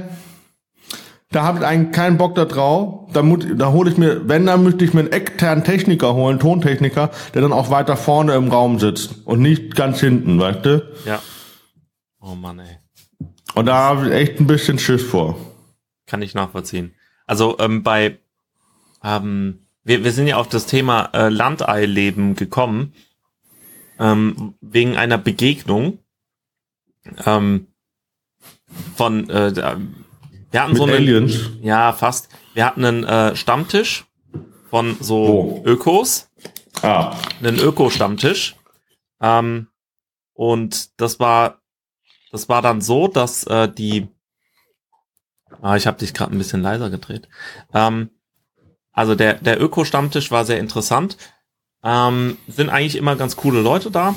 da habe ich eigentlich keinen Bock da drauf. Da, da hole ich mir, wenn, dann müsste ich mir einen externen Techniker holen, Tontechniker, der dann auch weiter vorne im Raum sitzt und nicht ganz hinten, weißt du? Ja. Oh Mann, ey. Und da habe ich echt ein bisschen Schiss vor. Kann ich nachvollziehen. Also ähm, bei ähm, wir, wir sind ja auf das Thema äh, Landeileben gekommen ähm, wegen einer Begegnung ähm, von äh, wir hatten Mit so einen Aliens. ja fast wir hatten einen äh, Stammtisch von so Wo? Ökos Ah, einen Öko-Stammtisch. Ähm, und das war, das war dann so, dass äh, die, ah, ich habe dich gerade ein bisschen leiser gedreht. Ähm, also der der Öko-Stammtisch war sehr interessant. Ähm, sind eigentlich immer ganz coole Leute da.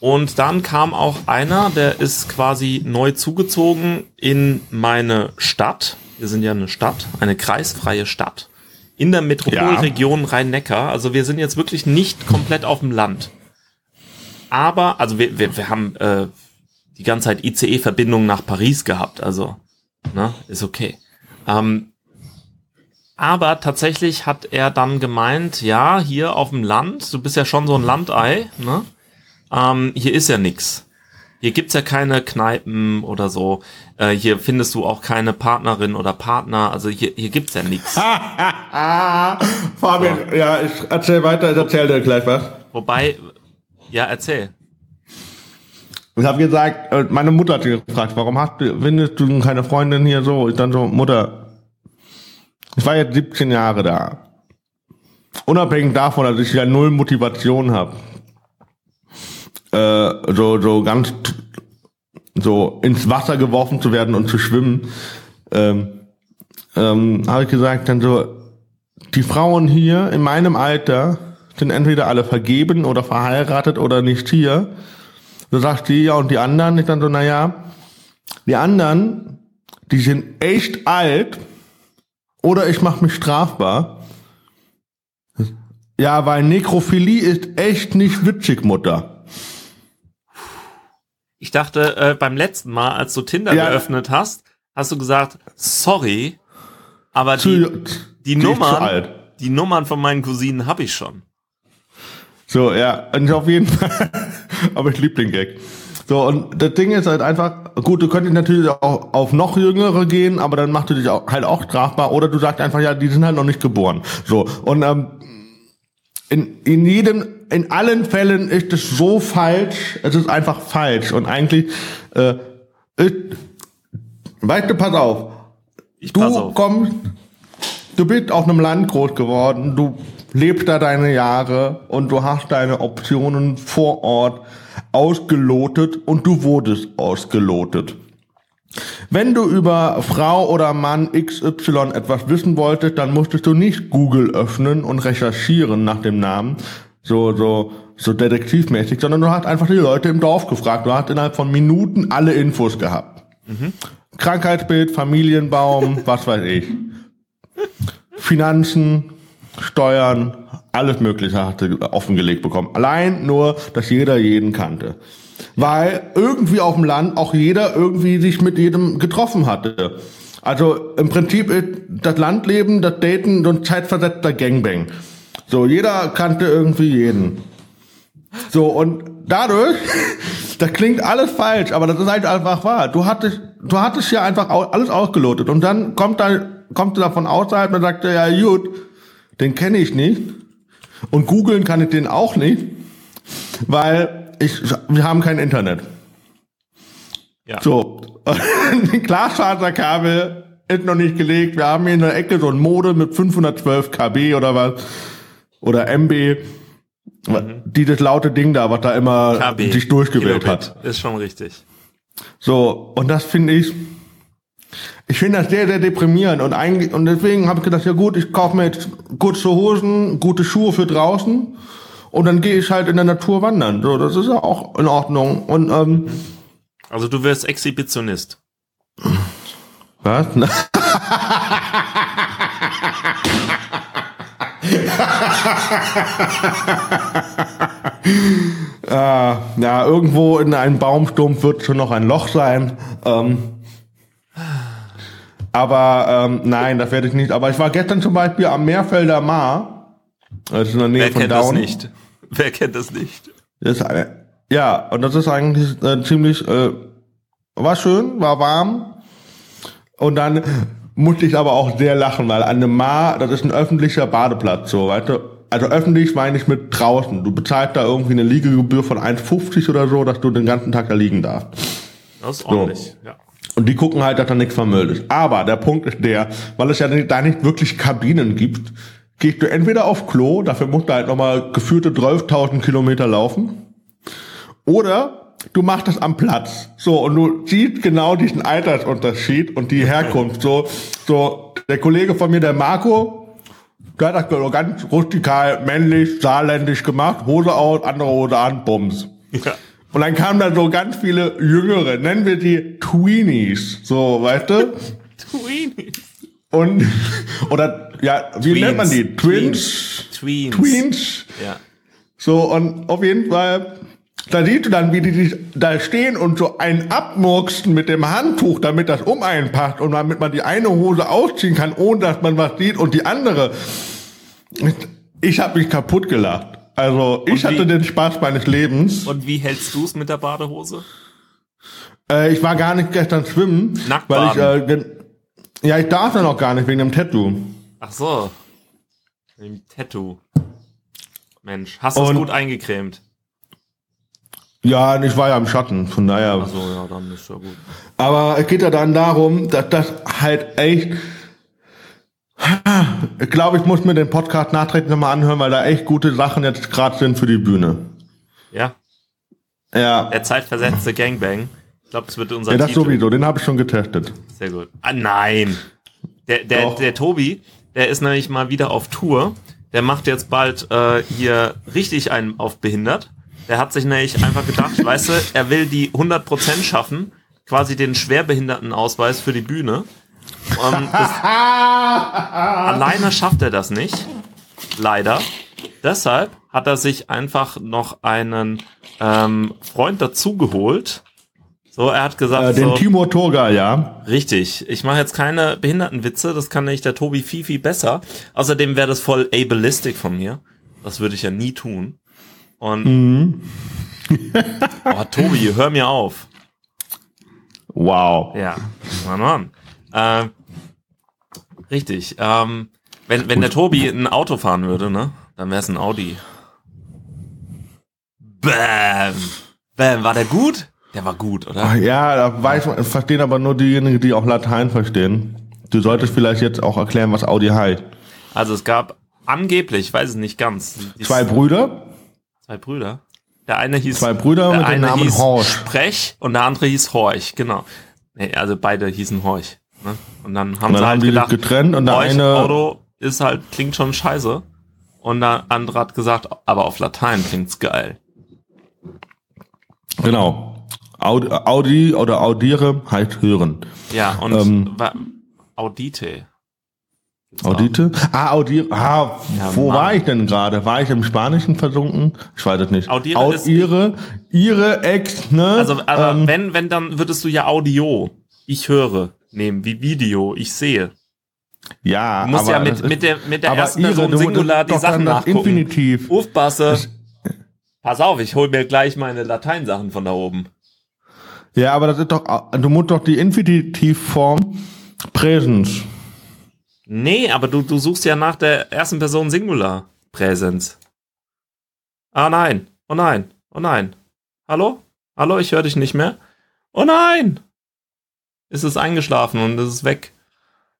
Und dann kam auch einer, der ist quasi neu zugezogen in meine Stadt. Wir sind ja eine Stadt, eine kreisfreie Stadt in der Metropolregion Rhein-Neckar. Also wir sind jetzt wirklich nicht komplett auf dem Land. Aber, also wir, wir, wir haben äh, die ganze Zeit ICE-Verbindungen nach Paris gehabt. Also, ne, ist okay. Ähm, aber tatsächlich hat er dann gemeint, ja, hier auf dem Land, du bist ja schon so ein Landei, ne? Ähm, hier ist ja nix. Hier gibt's ja keine Kneipen oder so. Äh, hier findest du auch keine Partnerin oder Partner. Also hier, hier gibt's ja nix. Fabian, ja, ich erzähl weiter, ich erzähl dir gleich was. Wobei, ja, erzähl. Ich habe gesagt, äh, meine Mutter hat gefragt, warum hast du, findest du keine Freundin hier so? Ich dann so, Mutter, ich war jetzt 17 Jahre da. Unabhängig davon, dass ich ja null Motivation habe. Äh, so, so ganz so ins Wasser geworfen zu werden und zu schwimmen, ähm, ähm, habe ich gesagt, dann so, die Frauen hier in meinem Alter sind entweder alle vergeben oder verheiratet oder nicht hier. Du sagst die ja und die anderen. Ich dann so, naja, die anderen, die sind echt alt oder ich mache mich strafbar. Ja, weil Nekrophilie ist echt nicht witzig, Mutter. Ich dachte, äh, beim letzten Mal, als du Tinder Ja. geöffnet hast, hast du gesagt, sorry, aber Zu, die, die die zu Nummern, die Nummern von meinen Cousinen habe ich schon. So, ja, und auf jeden Fall. Aber ich lieb den Gag. So, und das Ding ist halt einfach, gut, du könntest natürlich auch auf noch jüngere gehen, aber dann machst du dich auch, halt auch strafbar. Oder du sagst einfach, ja, die sind halt noch nicht geboren. So, und ähm, in, in jedem, in allen Fällen ist es so falsch, es ist einfach falsch. Und eigentlich, äh, ist, weißt du, pass auf, Ich pass Du auf. kommst, du bist auf einem Land groß geworden, du lebst da deine Jahre und du hast deine Optionen vor Ort ausgelotet und du wurdest ausgelotet. Wenn du über Frau oder Mann XY etwas wissen wolltest, dann musstest du nicht Google öffnen und recherchieren nach dem Namen, so, so, so detektivmäßig, sondern du hast einfach die Leute im Dorf gefragt. Du hast innerhalb von Minuten alle Infos gehabt. Krankheitsbild, Familienbaum, was weiß ich. Finanzen, Steuern, alles Mögliche hatte offengelegt bekommen. Allein nur, dass jeder jeden kannte. Weil irgendwie auf dem Land auch jeder irgendwie sich mit jedem getroffen hatte. Also im Prinzip ist das Landleben, das Daten so ein zeitversetzter Gangbang. So, jeder kannte irgendwie jeden. So, und dadurch, das klingt alles falsch, aber das ist halt einfach wahr. Du hattest, du hattest ja einfach alles ausgelotet und dann kommt da, kommt da von außerhalb und sagt, ja gut, den kenne ich nicht und googeln kann ich den auch nicht, weil ich, wir haben kein Internet. Ja. So, die Glasfaserkabel ist noch nicht gelegt. Wir haben hier in der Ecke so ein Mode mit 512 KB oder was. Oder MB. Dieses laute Ding da, was da immer KB. sich durchgewählt Kilobit. hat. Ist schon richtig. So, und das finde ich, ich finde das sehr, sehr deprimierend. Und eigentlich, und deswegen habe ich gedacht, ja gut, ich kaufe mir jetzt kurze Hosen, gute Schuhe für draußen. Und dann gehe ich halt in der Natur wandern. So, das ist ja auch in Ordnung. Und, ähm, Also du wirst Exhibitionist. Was? äh, ja, irgendwo in einem Baumstumpf wird schon noch ein Loch sein. Ähm, aber ähm, nein, das werde ich nicht. Aber ich war gestern zum Beispiel am Meerfelder Maar. Das ist in der Nähe Wer von kennt das Down. nicht? Wer kennt das nicht? Das ist eine, ja, und das ist eigentlich äh, ziemlich, äh, war schön, war warm. Und dann musste ich aber auch sehr lachen, weil an dem Mar, das ist ein öffentlicher Badeplatz, so, weißt du. Also öffentlich meine ich mit draußen. Du bezahlst da irgendwie eine Liegegebühr von 1,50 oder so, dass du den ganzen Tag da liegen darfst. Das ist ordentlich. Ja. Und die gucken halt, dass da nichts vermüllt ist. Aber der Punkt ist der, weil es ja da nicht wirklich Kabinen gibt, gehst du entweder auf Klo, dafür musst du halt nochmal geführte 12.000 Kilometer laufen, oder du machst das am Platz. So, und du siehst genau diesen Altersunterschied und die Herkunft. So, so, der Kollege von mir, der Marco, der hat das ganz rustikal, männlich, saarländisch gemacht, Hose aus, andere Hose an, Bums. ja. Und dann kamen da so ganz viele Jüngere, nennen wir die Tweenies, so, weißt du? Tweenies. Und, oder, ja, wie Tweens. nennt man die? Twins? Tweens. Tweens? Ja. So, und auf jeden Fall, da siehst du dann, wie die sich da stehen und so einen abmurksen mit dem Handtuch, damit das um einen passt und damit man die eine Hose ausziehen kann, ohne dass man was sieht und die andere. Ich habe mich kaputt gelacht. Also, ich wie- hatte den Spaß meines Lebens. Und wie hältst du es mit der Badehose? Äh, ich war gar nicht gestern schwimmen, Nackt weil ich äh, ja ich darf ja noch gar nicht wegen dem Tattoo. Ach so. Im Tattoo. Mensch, hast du es gut eingecremt? Ja, ich war ja im Schatten, von daher. Ach so, ja, dann ist ja gut. Aber es geht ja dann darum, dass das halt echt. Ich glaube, ich muss mir den Podcast nachträglich nochmal anhören, weil da echt gute Sachen jetzt gerade sind für die Bühne. Ja, Ja, der zeitversetzte Gangbang. Ich glaube, das wird unser ja das Titel. sowieso, den habe ich schon getestet. Sehr gut. Ah, nein. Der, der, Doch. der Tobi, der ist nämlich mal wieder auf Tour. Der macht jetzt bald äh, hier richtig einen auf behindert. Der hat sich nämlich einfach gedacht, weißt du, er will die 100% schaffen, quasi den Schwerbehindertenausweis für die Bühne. Und das, alleine schafft er das nicht. Leider. Deshalb hat er sich einfach noch einen ähm, Freund dazugeholt. So, er hat gesagt, Äh, den so, Timo Turga, ja. Richtig. Ich mache jetzt keine Behindertenwitze, das kann nämlich der Tobi viel, viel besser. Außerdem wäre das voll ableistic von mir. Das würde ich ja nie tun. Und oh, Tobi, hör mir auf. Wow. Ja, Mann, Mann. Äh, richtig. Ähm, wenn, wenn der Tobi ein Auto fahren würde, ne, dann wäre es ein Audi. Bam. Bam. War der gut? Der war gut, oder? Ja, da weiß man, verstehen aber nur diejenigen, die auch Latein verstehen. Du solltest vielleicht jetzt auch erklären, was Audi heißt. Also es gab angeblich, ich weiß es nicht ganz, Zwei Brüder, Zwei Brüder. Der eine hieß Zwei Brüder der mit dem Namen Horch. Sprech und der andere hieß Horch, genau. Nee, also beide hießen Horch. Ne? Und dann haben Und dann sie halt haben gedacht, getrennt und der Horch eine- Auto ist halt, klingt schon scheiße. Und der andere hat gesagt, aber auf Latein klingt's geil. genau. Audi, Audi oder audiere heißt hören. Ja, und Ähm. Audite. Audite? Ah, audiere. Ah, Ja, wo Mann. war ich denn gerade? War ich im Spanischen versunken? Ich weiß es nicht. Audiere ist- ihre, ihre Ex, ne? Also, aber Ähm, wenn, wenn, dann würdest du ja Audio, ich höre, nehmen, wie Video, ich sehe. ja, Du musst aber ja mit, mit der, mit der ersten ihre, Person Singular die Sachen nachgucken. Infinitiv. Aufpasse. Pass auf, ich hol mir gleich meine Lateinsachen von da oben. Ja, aber das ist doch, du musst doch die Infinitivform Präsens. Nee, aber du, du suchst ja nach der ersten Person Singular Präsens. Ah nein, oh nein, oh nein. Hallo? Hallo, ich höre dich nicht mehr. Oh nein! Ist es eingeschlafen und es ist weg.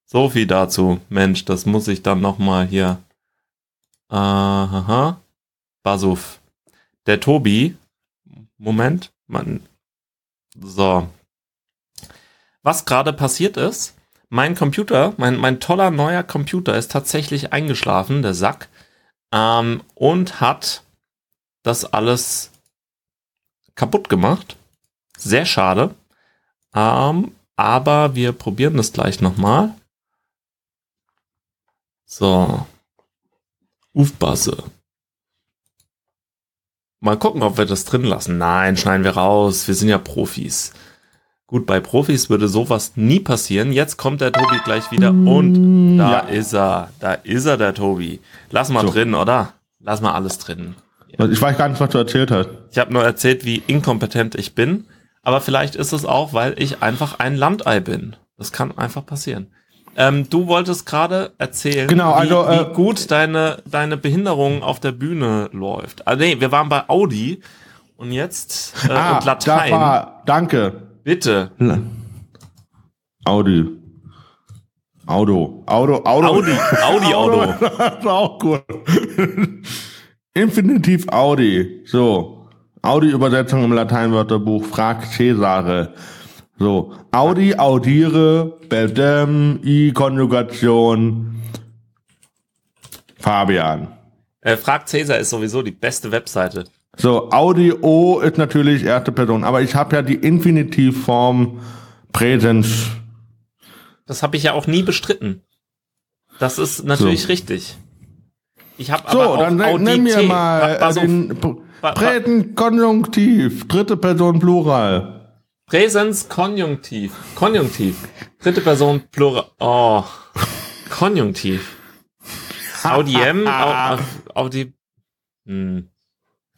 So viel dazu. Mensch, das muss ich dann nochmal hier. Aha. Basuf. Der Tobi. Moment. Man. So. Was gerade passiert ist, mein Computer, mein, mein toller neuer Computer ist tatsächlich eingeschlafen, der Sack, ähm, und hat das alles kaputt gemacht. Sehr schade. Ähm, aber wir probieren das gleich nochmal. So. Ufbasse. Mal gucken, ob wir das drin lassen. Nein, schneiden wir raus. Wir sind ja Profis. Gut, bei Profis würde sowas nie passieren. Jetzt kommt der Tobi gleich wieder und da ja. ist er. Da ist er, der Tobi. Lass mal So. drin, oder? Lass mal alles drin. Ich weiß gar nicht, was du erzählt hast. Ich habe nur erzählt, wie inkompetent ich bin. Aber vielleicht ist es auch, weil ich einfach ein Landei bin. Das kann einfach passieren. Ähm, du wolltest gerade erzählen, Genau, wie, also, äh, wie gut deine, deine Behinderung auf der Bühne läuft. Ah, nee, wir waren bei Audi und jetzt äh, ah, und Latein. da war, danke. Bitte. Audi. Auto. Auto, Auto. Audi, Audi Auto. das ist auch gut. Infinitiv Audi. So. Audi-Übersetzung im Lateinwörterbuch. Frag Cäsare. So. Audi, audiere, bedem, I-Konjugation. Fabian. Äh, Frag Cäsar ist sowieso die beste Webseite. So, Audi O ist natürlich erste Person, aber ich habe ja die Infinitivform Präsens. Das habe ich ja auch nie bestritten. Das ist natürlich So. richtig. Ich habe So, aber auch dann Audité. nimm mir mal äh, pass auf. den P- Pa- pa- Präsens Konjunktiv, dritte Person Plural. Präsens Konjunktiv. Konjunktiv. Dritte Person Plural. Oh. Konjunktiv. Audiem. Au, Audi. Hm.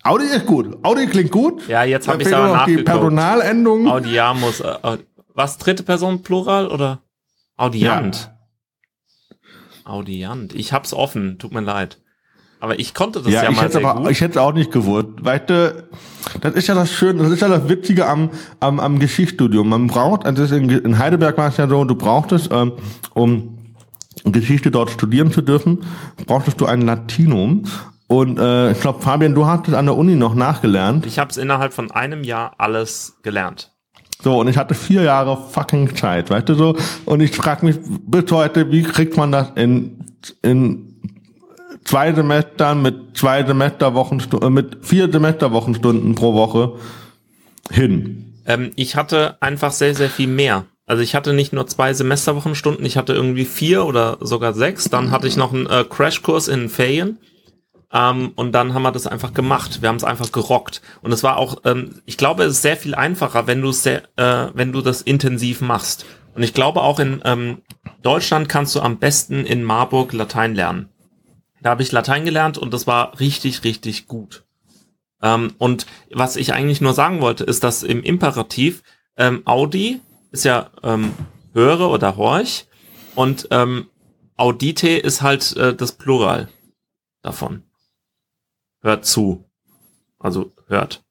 Audi ist gut. Audi klingt gut. Ja, jetzt habe ich aber noch die nachgeguckt. Personalendung. Audiamus. Äh, Aud- was? Dritte Person Plural oder? Audiant. Audiant. Ich hab's offen. Tut mir leid. Aber ich konnte das ja, ja, ich mal hätte sehr aber, gut. ich hätte auch nicht gewusst. Weißt du, das ist ja das Schöne, das ist ja das Witzige am, am, am Geschichtsstudium. Man braucht, also in, in Heidelberg war es ja so, du brauchtest, ähm, um Geschichte dort studieren zu dürfen, brauchtest du ein Latinum. Und äh, ich glaube, Fabian, du hattest an der Uni noch nachgelernt. Ich habe es innerhalb von einem Jahr alles gelernt. So, und ich hatte vier Jahre fucking Zeit, weißt du so? Und ich frage mich bis heute, wie kriegt man das in, in zwei Semestern mit zwei Semesterwochenstunden, äh, mit vier Semesterwochenstunden pro Woche hin? Ähm, ich hatte einfach sehr, sehr viel mehr. Also ich hatte nicht nur zwei Semesterwochenstunden, ich hatte irgendwie vier oder sogar sechs. Dann hatte ich noch einen äh, Crashkurs in Ferien. Ähm, und dann haben wir das einfach gemacht. Wir haben es einfach gerockt. Und es war auch, ähm, ich glaube, es ist sehr viel einfacher, wenn du es sehr, äh, wenn du das intensiv machst. Und ich glaube auch in ähm, Deutschland kannst du am besten in Marburg Latein lernen. Da habe ich Latein gelernt und das war richtig, richtig gut. Ähm, und was ich eigentlich nur sagen wollte, ist, dass im Imperativ ähm, Audi ist ja ähm, höre oder horch und ähm, Audite ist halt äh, das Plural davon. Hört zu. Also hört.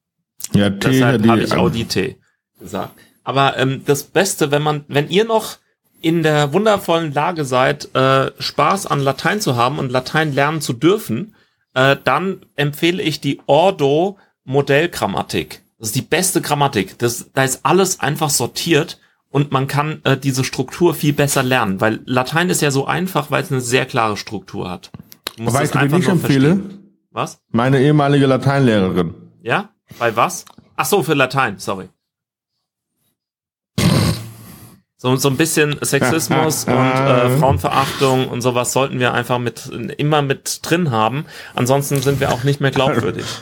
Ja, T, Deshalb habe ich Audite gesagt. Aber ähm, das Beste, wenn man, wenn ihr noch in der wundervollen Lage seid, äh, Spaß an Latein zu haben und Latein lernen zu dürfen, äh, dann empfehle ich die Ordo Modellgrammatik. Das ist die beste Grammatik. Das, da ist alles einfach sortiert und man kann äh, diese Struktur viel besser lernen, weil Latein ist ja so einfach, weil es eine sehr klare Struktur hat. Du musst Weißt du, wen ich empfehle? verstehen. Was? Meine ehemalige Lateinlehrerin. Ja? Bei was? Ach so, für Latein, sorry. So, so ein bisschen Sexismus und äh, Frauenverachtung und sowas sollten wir einfach mit immer mit drin haben. Ansonsten sind wir auch nicht mehr glaubwürdig.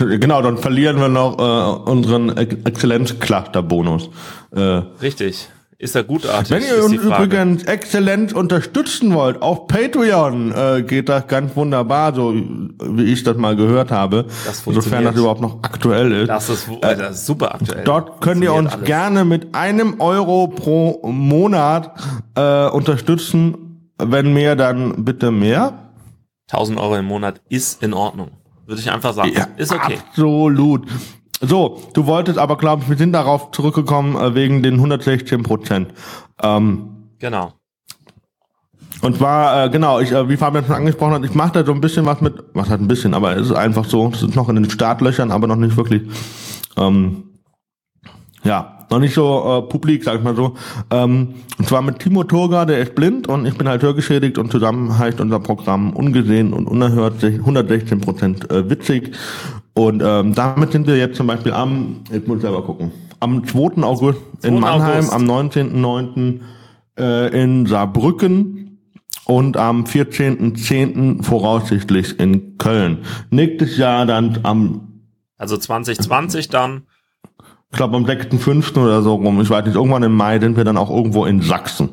Genau, dann verlieren wir noch äh, unseren Exzellenzcluster-Bonus. Äh, Richtig. Ist er gutartig? Wenn ihr uns übrigens exzellent unterstützen wollt, auf Patreon äh, geht das ganz wunderbar, so wie ich das mal gehört habe. Das sofern das überhaupt noch aktuell ist. Das ist, äh, das ist super aktuell. Dort könnt ihr uns alles. gerne mit einem Euro pro Monat äh, unterstützen. Wenn mehr, dann bitte mehr. 1000 Euro im Monat ist in Ordnung. Würde ich einfach sagen. Ja, ist okay. Absolut. So, du wolltest aber, glaube ich, wir sind darauf zurückgekommen äh, wegen den 116 Prozent. Ähm, genau. Und zwar, äh, genau, ich, äh, wie Fabian schon angesprochen hat, ich mache da so ein bisschen was mit, was halt ein bisschen, aber es ist einfach so, es ist noch in den Startlöchern, aber noch nicht wirklich, ähm, ja, noch nicht so äh, publik, sag ich mal so. Ähm, und zwar mit Timo Turga, der ist blind und ich bin halt hörgeschädigt und zusammen heißt unser Programm ungesehen und unerhört 116 Prozent äh, witzig. Und ähm, damit sind wir jetzt zum Beispiel am, jetzt muss ich selber gucken, am 2. August in Mannheim, August. am 19.09. Äh, in Saarbrücken und am 14.10. voraussichtlich in Köln. Nächstes Jahr dann am... Also 2020 dann? Ich glaube am 6.5. oder so rum. Ich weiß nicht, irgendwann im Mai sind wir dann auch irgendwo in Sachsen.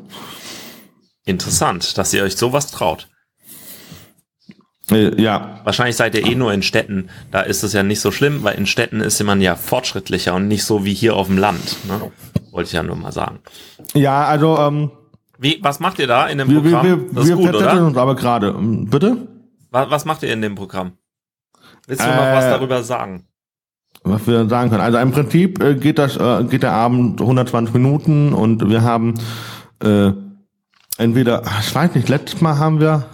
Interessant, dass ihr euch sowas traut. Äh, ja. Wahrscheinlich seid ihr eh nur in Städten. Da ist es ja nicht so schlimm, weil in Städten ist man ja fortschrittlicher und nicht so wie hier auf dem Land. Ne? Wollte ich ja nur mal sagen. Ja, also ähm, wie, was macht ihr da in dem wir, Programm? Wir, wir, das ist wir gut, oder? uns aber gerade. Ähm, bitte? Was, was macht ihr in dem Programm? Willst du äh, noch was darüber sagen? Was wir sagen können. Also im Prinzip äh, geht das äh, geht der Abend 120 Minuten und wir haben äh, entweder, ich weiß nicht, letztes Mal haben wir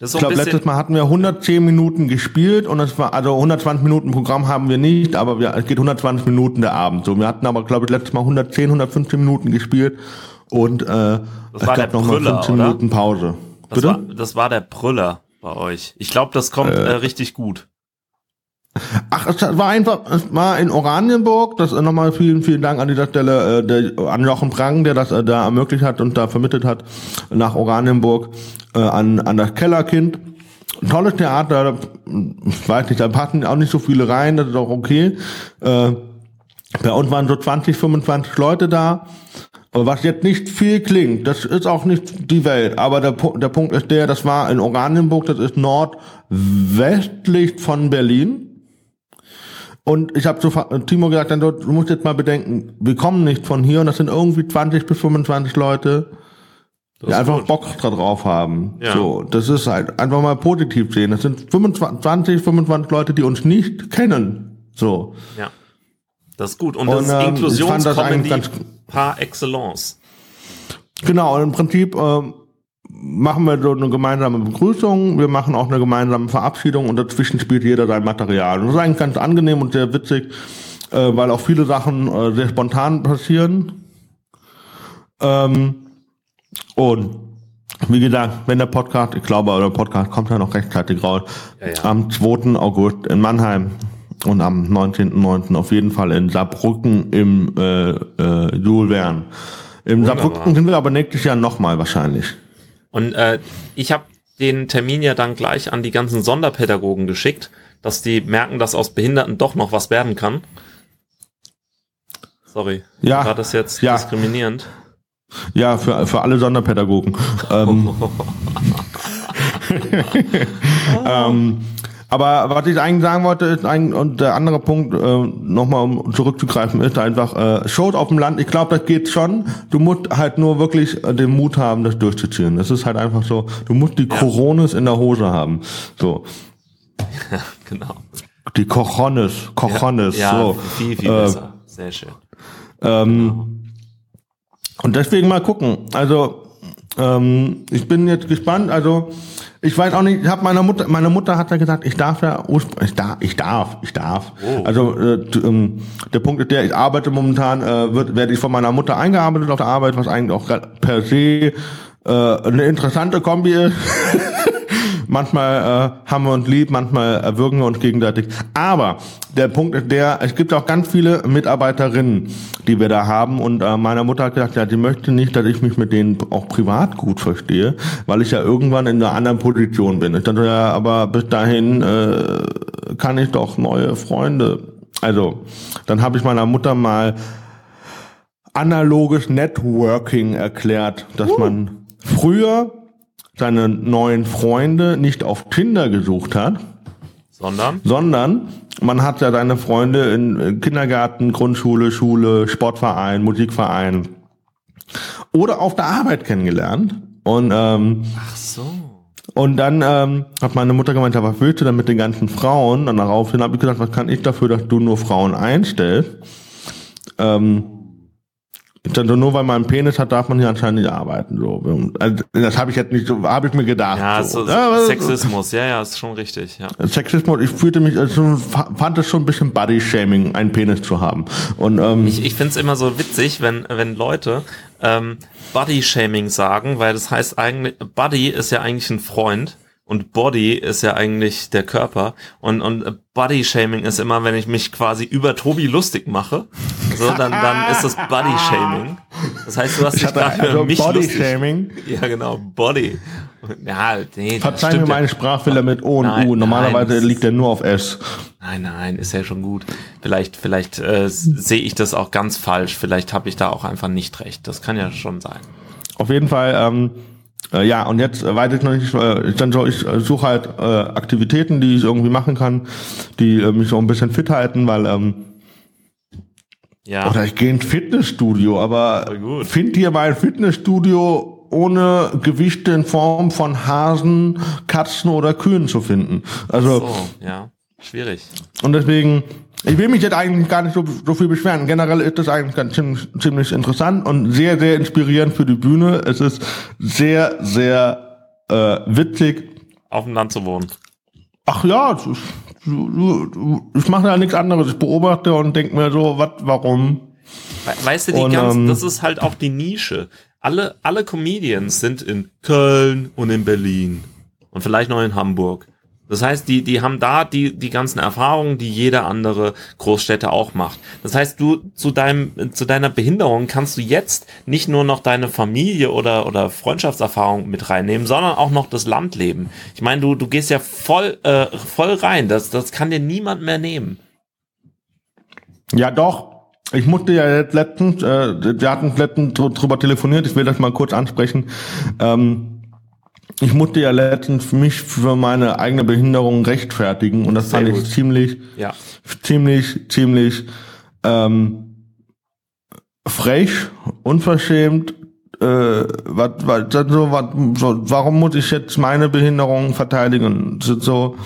ich glaube, letztes Mal hatten wir 110 Minuten gespielt und es war, also 120 Minuten Programm haben wir nicht, aber wir, es geht 120 Minuten der Abend. So, wir hatten aber, glaube ich, letztes Mal 110, 115 Minuten gespielt und äh, das es gab noch mal 15 oder? Minuten Pause. Das war, das war der Brüller bei euch. Ich glaube, das kommt äh, äh, richtig gut. Ach, es war einfach, es war in Oranienburg, das äh, nochmal vielen, vielen Dank an dieser Stelle, äh, der, an Jochen Prang, der das äh, da ermöglicht hat und da vermittelt hat nach Oranienburg äh, an, an das Kellerkind. Tolles Theater, ich weiß nicht, da passen auch nicht so viele rein, das ist auch okay. Äh, bei uns waren so 20, 25 Leute da. Was jetzt nicht viel klingt, das ist auch nicht die Welt, aber der, der Punkt ist der, das war in Oranienburg, das ist nordwestlich von Berlin. Und ich habe zu Timo gesagt, dann, du musst jetzt mal bedenken, wir kommen nicht von hier und das sind irgendwie 20 bis 25 Leute, die einfach gut. Bock drauf haben. Ja. So, das ist halt einfach mal positiv sehen. Das sind 25, 20, 25 Leute, die uns nicht kennen. So. Ja. Das ist gut. Und, und das ist ähm, Inklusionscomedy par excellence. Genau, und im Prinzip ähm, machen wir so eine gemeinsame Begrüßung, wir machen auch eine gemeinsame Verabschiedung und dazwischen spielt jeder sein Material. Und das ist eigentlich ganz angenehm und sehr witzig, äh, weil auch viele Sachen äh, sehr spontan passieren. Ähm, und wie gesagt, wenn der Podcast, ich glaube, der Podcast kommt ja noch rechtzeitig raus, ja, ja. am 2. August in Mannheim und am 19.09. auf jeden Fall in Saarbrücken im äh, äh, Jules Verne. Im Saarbrücken sind wir aber nächstes Jahr nochmal wahrscheinlich. Und äh, ich habe den Termin ja dann gleich an die ganzen Sonderpädagogen geschickt, dass die merken, dass aus Behinderten doch noch was werden kann. Sorry, ja, war das jetzt ja. diskriminierend? Ja, für, für alle Sonderpädagogen. ähm, ähm, aber was ich eigentlich sagen wollte, ist eigentlich, und der andere Punkt, äh, nochmal um zurückzugreifen, ist einfach, äh, Shows auf dem Land, ich glaube, das geht schon. Du musst halt nur wirklich äh, den Mut haben, das durchzuziehen. Das ist halt einfach so, du musst die ja. Coronis in der Hose haben. So. Ja, genau. Die Cojones, Cojones, ja, ja, so. Viel, viel äh, besser. Sehr schön. Ähm, genau. Und deswegen mal gucken. Also, ähm, ich bin jetzt gespannt. Also, ich weiß auch nicht, ich habe meiner Mutter, meine Mutter hat ja gesagt, ich darf ja ich darf, ich darf, ich darf. Oh. Also äh, ähm, der Punkt ist der, ich arbeite momentan, äh, wird, werde ich von meiner Mutter eingearbeitet auf der Arbeit, was eigentlich auch per se äh, eine interessante Kombi ist. Manchmal äh, haben wir uns lieb, manchmal erwürgen wir uns gegenseitig. Aber der Punkt ist der, es gibt auch ganz viele Mitarbeiterinnen, die wir da haben. Und äh, meine Mutter hat gesagt, ja, die möchte nicht, dass ich mich mit denen auch privat gut verstehe, weil ich ja irgendwann in einer anderen Position bin. Ich dachte, ja, aber bis dahin äh, kann ich doch neue Freunde. Also, dann habe ich meiner Mutter mal analoges Networking erklärt, dass uh. man früher seine neuen Freunde nicht auf Tinder gesucht hat, sondern sondern man hat ja seine Freunde in Kindergarten, Grundschule, Schule, Sportverein, Musikverein oder auf der Arbeit kennengelernt und ähm, ach so und dann ähm, hat meine Mutter gemeint, ja, was willst du denn mit den ganzen Frauen? Und daraufhin habe ich gesagt, was kann ich dafür, dass du nur Frauen einstellst? Ähm, nur weil man einen Penis hat, darf man hier anscheinend nicht arbeiten. So. Also, das habe ich jetzt nicht so, habe ich mir gedacht. Ja, so. so ja, Sexismus, ja, ja, ist schon richtig. Ja. Sexismus, ich fühlte mich, also, fand es schon ein bisschen Body-Shaming, einen Penis zu haben. Und ähm, ich, ich finde es immer so witzig, wenn wenn Leute ähm, Body-Shaming sagen, weil das heißt eigentlich, Buddy ist ja eigentlich ein Freund und Body ist ja eigentlich der Körper und und Body Shaming ist immer, wenn ich mich quasi über Tobi lustig mache, so dann dann ist das Body Shaming. Das heißt, du hast dich gerade also mich Body lustig. Shaming. Ja, genau, Body. Ja, nee, Verzeih mir meine Sprachfehler mit O und nein, U. Normalerweise nein, liegt der nur auf S. Nein, nein, ist ja schon gut. Vielleicht vielleicht äh, sehe ich das auch ganz falsch. Vielleicht habe ich da auch einfach nicht recht. Das kann ja schon sein. Auf jeden Fall ähm, äh, ja, und jetzt weiß ich noch nicht, äh, dann so, ich äh, suche halt äh, Aktivitäten, die ich irgendwie machen kann, die äh, mich so ein bisschen fit halten, weil ähm, ja. Oder ich gehe ins Fitnessstudio, aber find hier mal ein Fitnessstudio ohne Gewichte in Form von Hasen, Katzen oder Kühen zu finden. Also so, ja, schwierig. Und deswegen ich will mich jetzt eigentlich gar nicht so, so viel beschweren. Generell ist das eigentlich ganz ziemlich, ziemlich interessant und sehr, sehr inspirierend für die Bühne. Es ist sehr, sehr äh, witzig. Auf dem Land zu wohnen. Ach ja, ich, ich mache ja nichts anderes. Ich beobachte und denke mir so, was, warum? Weißt du, die und, ganzen, ähm, das ist halt auch die Nische. Alle, alle Comedians sind in Köln und in Berlin und vielleicht noch in Hamburg. Das heißt, die, die haben da die, die ganzen Erfahrungen, die jeder andere Großstädte auch macht. Das heißt, du zu deinem, zu deiner Behinderung kannst du jetzt nicht nur noch deine Familie oder, oder Freundschaftserfahrung mit reinnehmen, sondern auch noch das Landleben. Ich meine, du, du gehst ja voll, äh, voll rein. Das, das kann dir niemand mehr nehmen. Ja, doch. Ich musste ja jetzt letztens, äh, wir hatten letztens drüber telefoniert, ich will das mal kurz ansprechen. Ähm, ich musste ja letztens mich für meine eigene Behinderung rechtfertigen und das Sehr fand gut. ich ziemlich, ja. ziemlich, ziemlich ähm, frech, unverschämt. Äh, wat, wat, so, wat, so, warum muss ich jetzt meine Behinderung verteidigen? So,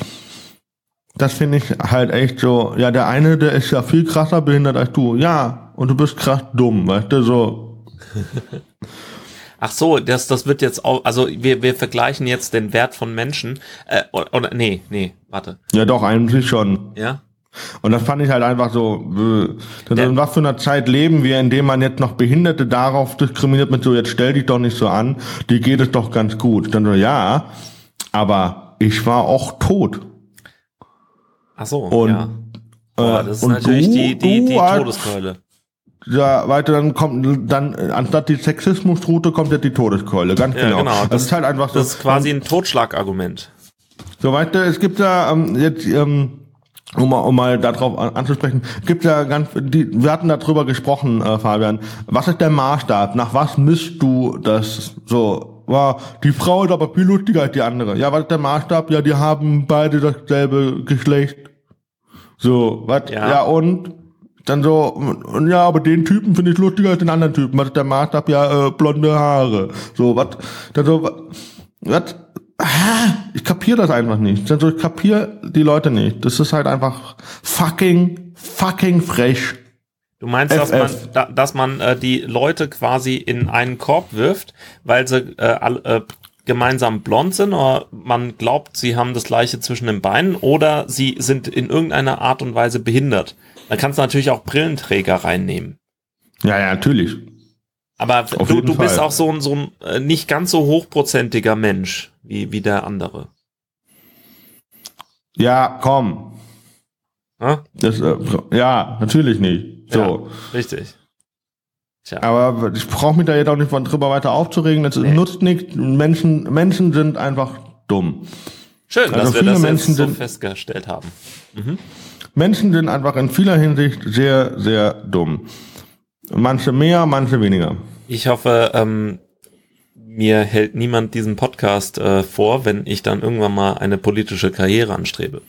das finde ich halt echt so. Ja, der eine, der ist ja viel krasser behindert als du. Ja, und du bist krass dumm, weißt du so. Ach so, das, das wird jetzt auch, also wir, wir vergleichen jetzt den Wert von Menschen, äh, oder, oder nee, nee, warte. Ja doch, eigentlich schon. Ja? Und das fand ich halt einfach so, äh, in was für einer Zeit leben wir, in dem man jetzt noch Behinderte darauf diskriminiert mit so, jetzt stell dich doch nicht so an, die geht es doch ganz gut. Dann so, ja, aber ich war auch tot. Ach so, und, ja. Boah, äh, das ist natürlich du, die, die, die Todeskeule ja, weiter dann kommt dann anstatt die Sexismusroute kommt jetzt die Todeskeule, ganz genau. Ja, genau. Das, das, ist halt einfach so. Das ist quasi ein Totschlagargument. So weiter, es gibt ja ähm, jetzt ähm, um mal, um mal darauf anzusprechen, gibt ja ganz, die, wir hatten darüber gesprochen, äh, Fabian. Was ist der Maßstab? Nach was misst du das so? Wow, die Frau ist aber viel lustiger als die andere. Ja, was ist der Maßstab? Ja, die haben beide dasselbe Geschlecht. So, was? Ja. ja, und? Dann so, ja, aber den Typen finde ich lustiger als den anderen Typen. Was ist der Maßstab? Ja, äh, blonde Haare. So, was? Dann so, was? Ich kapier das einfach nicht. Dann so, ich kapier die Leute nicht. Das ist halt einfach fucking, fucking frech. Du meinst, dass man, da, dass man äh, die Leute quasi in einen Korb wirft, weil sie äh, äh, gemeinsam blond sind oder man glaubt, sie haben das gleiche zwischen den Beinen oder sie sind in irgendeiner Art und Weise behindert. Dann kannst du natürlich auch Brillenträger reinnehmen. Ja, ja, natürlich. Aber du, du bist auch so ein, so ein äh, nicht ganz so hochprozentiger Mensch wie, wie der andere. Ja, komm. Ja? Das, äh, ja, natürlich nicht. So. Ja, richtig. Tja. Aber ich brauche mich da jetzt auch nicht von drüber weiter aufzuregen. Das Nee. nutzt nichts. Menschen, Menschen sind einfach dumm. Schön, also dass wir das Menschen jetzt so festgestellt haben. Menschen sind einfach in vieler Hinsicht sehr, sehr dumm. Manche mehr, manche weniger. Ich hoffe, ähm, mir hält niemand diesen Podcast äh, vor, wenn ich dann irgendwann mal eine politische Karriere anstrebe.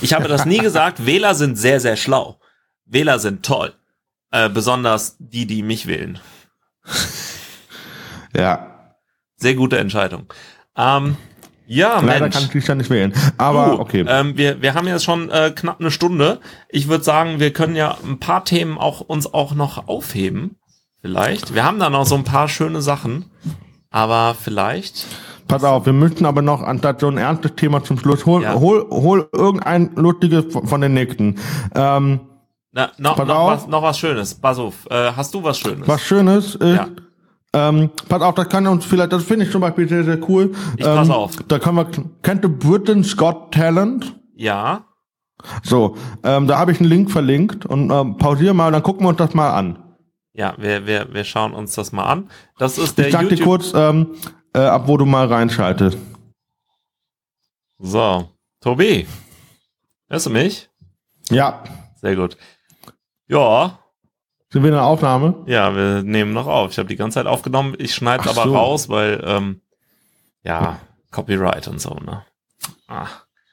Ich habe das nie gesagt. Wähler sind sehr, sehr schlau. Wähler sind toll. Äh, besonders die, die mich wählen. Ja. Sehr gute Entscheidung. Ähm, ja, Leider Mensch. kann ich dich ja nicht wählen. Aber Du, okay. Ähm, wir, wir haben jetzt schon äh, knapp eine Stunde. Ich würde sagen, wir können ja ein paar Themen auch uns auch noch aufheben. Vielleicht. Wir haben da noch so ein paar schöne Sachen. Aber vielleicht. Pass auf, wir müssten aber noch, anstatt so ein ernstes Thema zum Schluss, hol, Ja. hol, hol irgendein lustiges von den nächsten. Ähm, Na, noch, Pass noch, auf. was, noch was Schönes. Pass auf. Äh, hast du was Schönes? was Schönes ist, Ja. Ähm, pass auf, das kann uns vielleicht, das finde ich zum Beispiel sehr, sehr cool. Ich ähm, pass auf. Da können wir, kennt du Britain's Got Talent? Ja. So, ähm, da habe ich einen Link verlinkt und ähm, pausier mal und dann gucken wir uns das mal an. Ja, wir, wir, wir schauen uns das mal an. Das ist der Ich sag dir YouTube. kurz, ähm, äh, ab wo du mal reinschaltest. So. Tobi. Hörst du mich? Ja, Sehr gut. Ja, sind wir in der Aufnahme? Ja, wir nehmen noch auf. Ich habe die ganze Zeit aufgenommen. Ich schneide Ach aber so. raus, weil ähm, ja Copyright und so. Ne. Ah,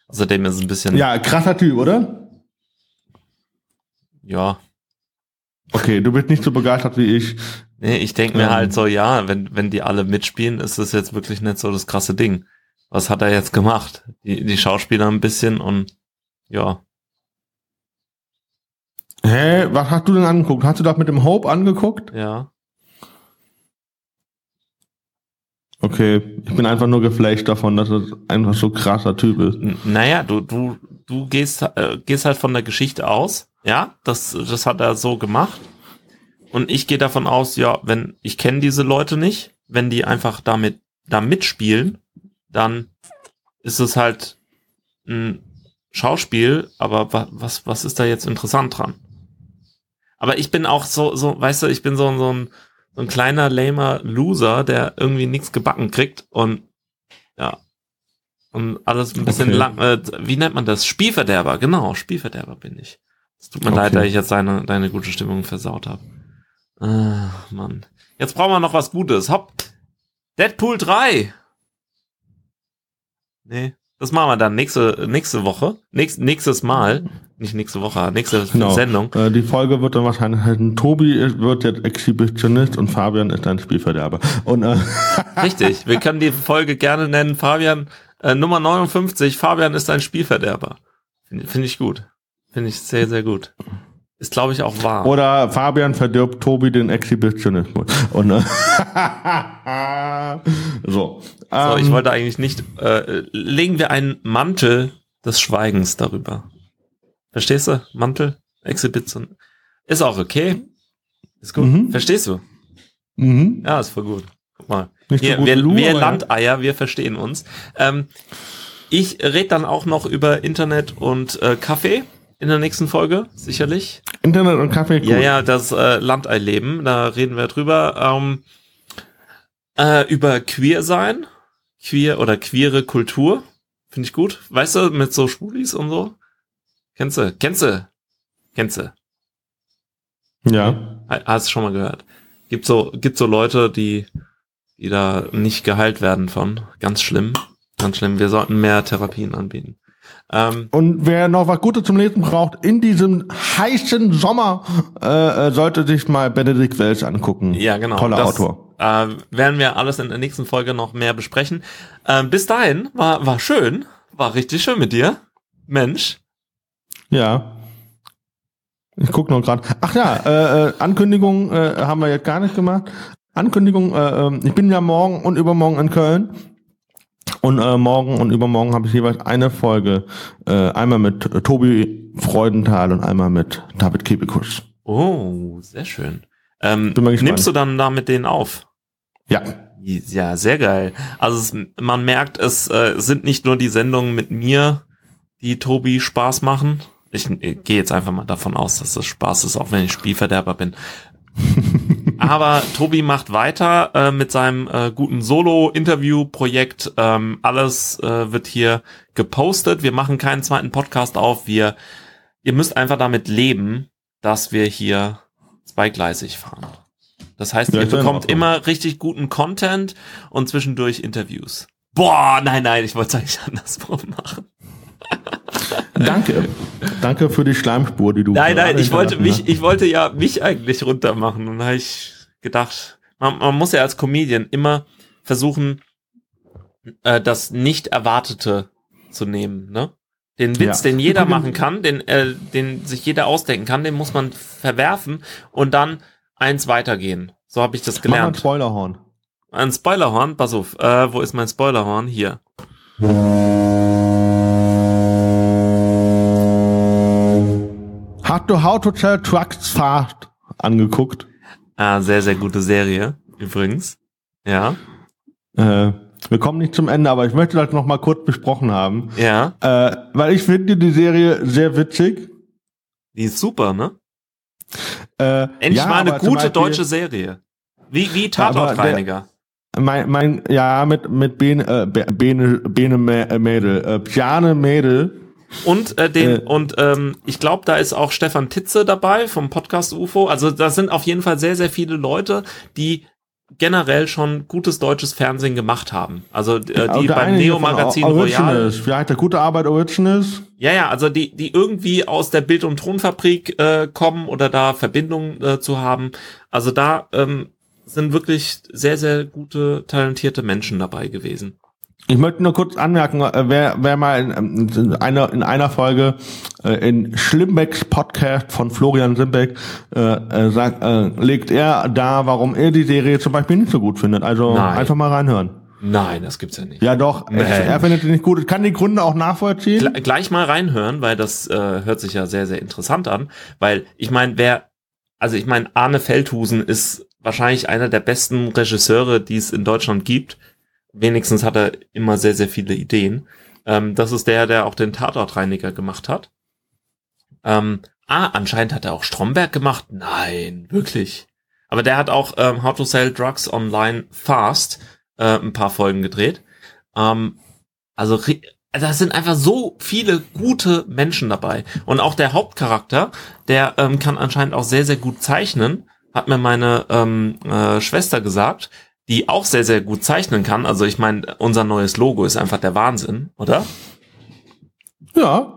außerdem ist es ein bisschen Ja, krasser Typ, oder? ja. Okay, du bist nicht so begeistert wie ich. Nee, ich denke mir Ähm. halt so, ja, wenn wenn die alle mitspielen, ist das jetzt wirklich nicht so das krasse Ding. Was hat er jetzt gemacht? Die, die Schauspieler ein bisschen und ja. Hä, was hast du denn angeguckt? Hast du das mit dem Hope angeguckt? Ja. Okay, ich bin einfach nur geflasht davon, dass es einfach so krasser Typ ist. N- Naja, du, du, du gehst, äh, gehst halt von der Geschichte aus. Ja, das, das hat er so gemacht. Und ich gehe davon aus, ja, wenn, ich kenne diese Leute nicht, wenn die einfach damit, da mitspielen, dann ist es halt ein Schauspiel, aber wa, was, was ist da jetzt interessant dran? Aber ich bin auch so, so, weißt du, ich bin so, so ein, so ein kleiner, lamer Loser, der irgendwie nichts gebacken kriegt und, ja. Und alles ein bisschen Okay. lang, äh, wie nennt man das? Spielverderber, genau, Spielverderber bin ich. Es tut mir Okay. leid, dass ich jetzt deine, deine gute Stimmung versaut habe. Ah, Mann. Jetzt brauchen wir noch was Gutes. Hopp. Deadpool 3. Nee, das machen wir dann nächste, nächste Woche. Nächst, nächstes Mal. Nicht nächste Woche, nächste Genau. Sendung. Äh, die Folge wird dann wahrscheinlich heißen, Tobi wird jetzt Exhibitionist und Fabian ist ein Spielverderber. Und äh, Richtig. Wir können die Folge gerne nennen. Fabian, äh, Nummer 59. Fabian ist ein Spielverderber. Finde find ich gut. Finde ich sehr, sehr gut. Ist, glaube ich, auch wahr. oder Fabian verdirbt Tobi den Exhibitionismus. Und äh, so. so, ähm, ich wollte eigentlich nicht, äh, legen wir einen Mantel des Schweigens darüber. Verstehst du? Mantel, Exhibition. Ist auch okay. Ist gut. Mhm. Verstehst du? mhm. Ja, ist voll gut. Guck mal. Nicht so wir, gut wir. Landeier, wir verstehen uns. Ähm, ich rede dann auch noch über Internet und äh, Kaffee in der nächsten Folge, sicherlich. Internet und Kaffee, cool. Ja, ja, das äh, Landei-Leben, da reden wir drüber. Ähm, äh, über Queer sein, queer oder queere Kultur, finde ich gut. Weißt du, mit so Schwulis und so. Kennst du? Kennst du? Kennst du? ja. Ha- Hast du schon mal gehört? Gibt so, gibt so Leute, die, die da nicht geheilt werden von. Ganz schlimm. Ganz schlimm. Wir sollten mehr Therapien anbieten. Ähm, Und wer noch was Gutes zum Lesen braucht, in diesem heißen Sommer, äh, äh, sollte sich mal Benedikt Wells angucken. ja, genau. Toller das, Autor. Äh, werden wir alles in der nächsten Folge noch mehr besprechen. Äh, bis dahin war, war schön. War richtig schön mit dir. Mensch. Ja. Ich guck noch gerade. Ach ja, äh, äh, Ankündigung äh, haben wir jetzt gar nicht gemacht. Ankündigung, äh, ähm, ich bin ja morgen und übermorgen in Köln. Und äh, morgen und übermorgen habe ich jeweils eine Folge. Äh, einmal mit äh, Tobi Freudenthal und einmal mit David Kebekus. Oh, sehr schön. Ähm, nimmst du dann da mit denen auf? Ja. Ja, sehr geil. Also es, man merkt, es äh, sind nicht nur die Sendungen mit mir, die Tobi Spaß machen. Ich, ich gehe jetzt einfach mal davon aus, dass das Spaß ist, auch wenn ich Spielverderber bin. Aber Tobi macht weiter äh, mit seinem äh, guten Solo-Interview-Projekt. Ähm, alles äh, wird hier gepostet. Wir machen keinen zweiten Podcast auf. Wir, ihr müsst einfach damit leben, dass wir hier zweigleisig fahren. Das heißt, Ja, ihr bekommt immer richtig guten Content und zwischendurch Interviews. Boah, nein, nein, ich wollte es eigentlich andersrum machen. Danke. Danke für die Schleimspur, die du Nein, nein, ich wollte mich, ich wollte ja mich eigentlich runter machen. Und da habe ich gedacht, man, man muss ja als Comedian immer versuchen, äh, das nicht Erwartete zu nehmen, ne? Den Witz, Ja. den jeder machen kann, den, äh, den sich jeder ausdenken kann, den muss man verwerfen und dann eins weitergehen. So habe ich das hast. Mach ein gelernt. Spoilerhorn. Ein Spoilerhorn, pass auf, äh, wo ist mein Spoilerhorn? Hier. Du How to Tell Trucks Fast angeguckt? Ah, sehr, sehr gute Serie, übrigens. Ja, Äh, wir kommen nicht zum Ende, aber ich möchte das noch mal kurz besprochen haben. ja. Äh, weil ich finde die Serie sehr witzig. Die ist super, ne? Äh, Endlich ja, mal eine gute Beispiel- deutsche Serie. Wie, wie Tatortreiniger. Mein, mein, ja, mit, mit Bene, äh, Be- Bene, Bene Mä- Mädel, äh, Bjane Mädel. Und äh, den äh, und ähm, ich glaube, da ist auch Stefan Titze dabei vom Podcast UFO. Also da sind auf jeden Fall sehr sehr viele Leute, die generell schon gutes deutsches Fernsehen gemacht haben. Also äh, die der beim eine hier Neo von Magazin O- Royal. Heißt der gute Arbeit Originals? Ja, ja, also die die irgendwie aus der Bild und Tonfabrik äh, kommen oder da Verbindungen äh, zu haben. Also da ähm, sind wirklich sehr sehr gute talentierte Menschen dabei gewesen. Ich möchte nur kurz anmerken, äh, wer, wer mal in, ähm, in, einer, in einer Folge äh, in Schlimmbecks Podcast von Florian Simbeck äh, äh, sagt, äh, legt er da, warum er die Serie zum Beispiel nicht so gut findet. Also Nein. einfach mal reinhören. Nein, das gibt's ja nicht. Ja doch, Nee. er, findet die nicht gut. Ich kann die Gründe auch nachvollziehen. Gl- gleich mal reinhören, weil das äh, hört sich ja sehr, sehr interessant an. Weil ich meine, wer, also ich meine, Arne Feldhusen ist wahrscheinlich einer der besten Regisseure, die es in Deutschland gibt. Wenigstens hat er immer sehr, sehr viele Ideen. Ähm, das ist der, der auch den Tatortreiniger gemacht hat. Ähm, ah, anscheinend hat er auch Stromberg gemacht. Nein, wirklich. Aber der hat auch ähm, How to Sell Drugs Online Fast äh, ein paar Folgen gedreht. Ähm, also da sind einfach so viele gute Menschen dabei. Und auch der Hauptcharakter, der ähm, kann anscheinend auch sehr, sehr gut zeichnen, hat mir meine ähm, äh, Schwester gesagt, die auch sehr, sehr gut zeichnen kann. Also ich meine, unser neues Logo ist einfach der Wahnsinn, oder? Ja.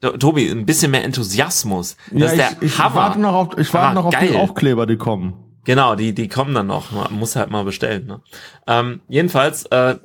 To- Tobi, ein bisschen mehr Enthusiasmus. Das ja ich, ich warte noch auf, ich warte noch auf die. Aufkleber, die kommen. Genau, die, die kommen dann noch. Man muss halt mal bestellen. Ne? Ähm, jedenfalls, äh,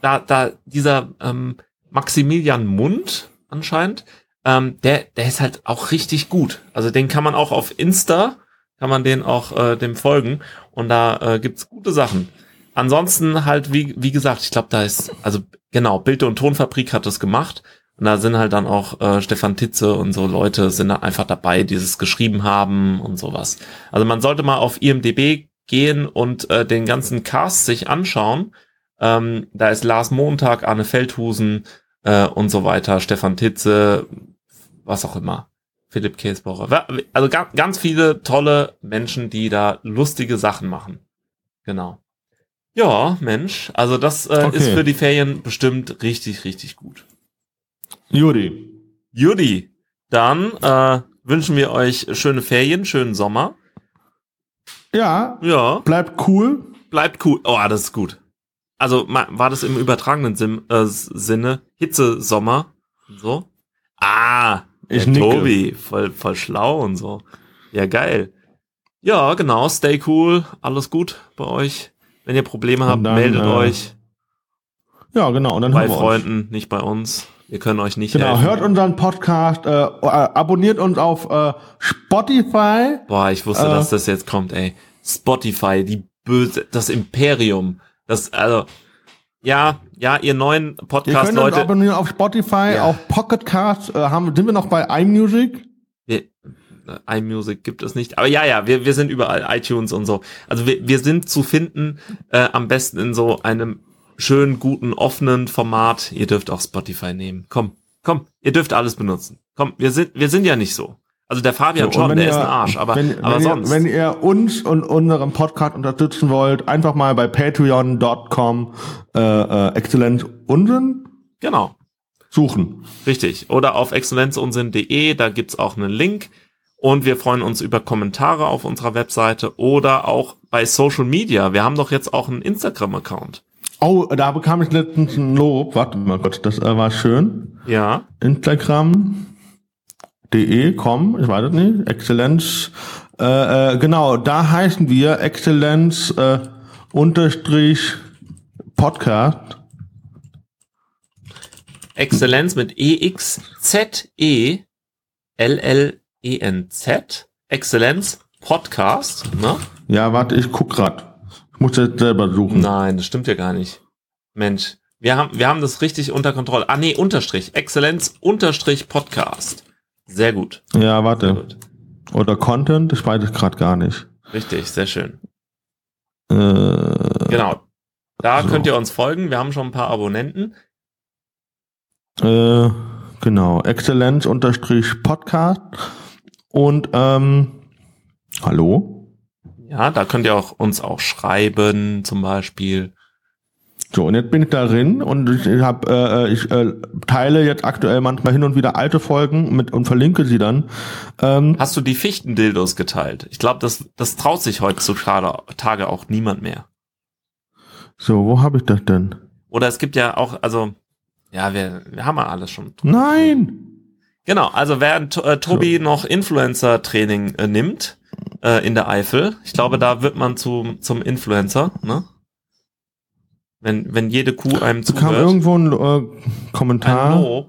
da, da dieser ähm, Maximilian Mund anscheinend, ähm, der, der ist halt auch richtig gut. Also den kann man auch auf Insta, kann man den auch äh, dem folgen und da äh, gibt's gute Sachen. Ansonsten halt, wie, wie gesagt, ich glaube, da ist, also genau, Bild- und Tonfabrik hat das gemacht. Und da sind halt dann auch äh, Stefan Titze und so Leute sind da einfach dabei, die es geschrieben haben und sowas. Also man sollte mal auf IMDB gehen und äh, den ganzen Cast sich anschauen. Ähm, da ist Lars Montag, Arne Feldhusen äh, und so weiter, Stefan Titze, was auch immer. Philipp Käsbauer. Wa- Also ga ganz viele tolle Menschen, die da lustige Sachen machen. Genau. Ja, Mensch, also das äh, Okay. ist für die Ferien bestimmt richtig, richtig gut. Judy. Judy, dann äh, wünschen wir euch schöne Ferien, schönen Sommer. Ja, Ja, bleibt cool. bleibt cool. Oh, das ist gut. Also war das im übertragenen Sim, äh, Sinne Hitze Sommer so? Ah, Ich nicke. Tobi, voll voll schlau und so. Ja, geil. Ja, genau, stay cool, alles gut bei euch. Wenn ihr Probleme habt, dann, meldet äh, euch Ja, genau. Und dann bei. Freunden, nicht bei uns. Wir können euch nicht Genau, helfen. hört unseren Podcast, äh, äh, abonniert uns auf äh, Spotify. Boah, ich wusste, Äh. dass das jetzt kommt, ey. Spotify, die böse, das Imperium. Das, also, ja, ja, ihr neuen Ihr könnt uns Podcast-Leute. abonnieren auf Spotify, Ja. auf Pocketcast. Äh, haben, sind wir noch bei iMusic? Wir, äh, iMusic gibt es nicht. Aber ja, ja, wir, wir sind überall, iTunes und so. Also wir, wir sind zu finden, äh, am besten in so einem schönen, guten, offenen Format. Ihr dürft auch Spotify nehmen. Komm, Komm, ihr dürft alles benutzen. Komm, wir sind, wir sind ja nicht so. Also der Fabian So, schon, der ihr- ist ein Arsch, aber, wenn, aber wenn, sonst. Ihr, wenn ihr uns und unseren Podcast unterstützen wollt, einfach mal bei patreon.com äh, äh, Exzellenz Unsinn genau, suchen. richtig. Oder auf exzellenzunsinn.de, da gibt's auch einen Link. Und wir freuen uns über Kommentare auf unserer Webseite oder auch bei Social Media. Wir haben doch jetzt auch einen Instagram-Account. Oh, da bekam ich letztens ein Lob. Warte mal kurz, das äh, war schön. Ja, Instagram.de, komm, ich weiß es nicht. Exzellenz. Äh, äh, genau, da heißen wir Exzellenz äh, unterstrich Podcast. Exzellenz mit E E-X-Z-E-L-L-E-N-Z. Exzellenz Podcast, ne? Ja, warte, ich guck grad. Ich muss jetzt selber suchen. Nein, das stimmt ja gar nicht. Mensch, wir haben, wir haben das richtig unter Kontrolle. Ah, nee, Unterstrich. Exzellenz Unterstrich Podcast. Sehr gut. Ja, warte. gut. Oder Content, ich weiß es gerade gar nicht. Richtig, sehr schön. Äh, Genau. Da So. könnt ihr uns folgen. Wir haben schon ein paar Abonnenten. äh, genau, Exzellenz unterstrich Podcast. Und ähm, hallo? Ja, da könnt ihr auch uns auch schreiben, zum Beispiel. So, und jetzt bin ich darin und ich, ich, hab, äh, ich äh, teile jetzt aktuell manchmal hin und wieder alte Folgen mit und verlinke sie dann. Ähm, Hast du die Fichtendildos geteilt? Ich glaube, das, das traut sich heutzutage auch niemand mehr. so, wo habe ich das denn? Oder es gibt ja auch, also, ja, wir, wir haben ja alles schon. Nein! Genau, also während äh, Tobi noch Influencer-Training äh, nimmt äh, in der Eifel, ich glaube, da wird man zu, zum Influencer, ne? Wenn, wenn jede Kuh einem Da kam zuhört. irgendwo ein äh, Ein Kommentar. Lob.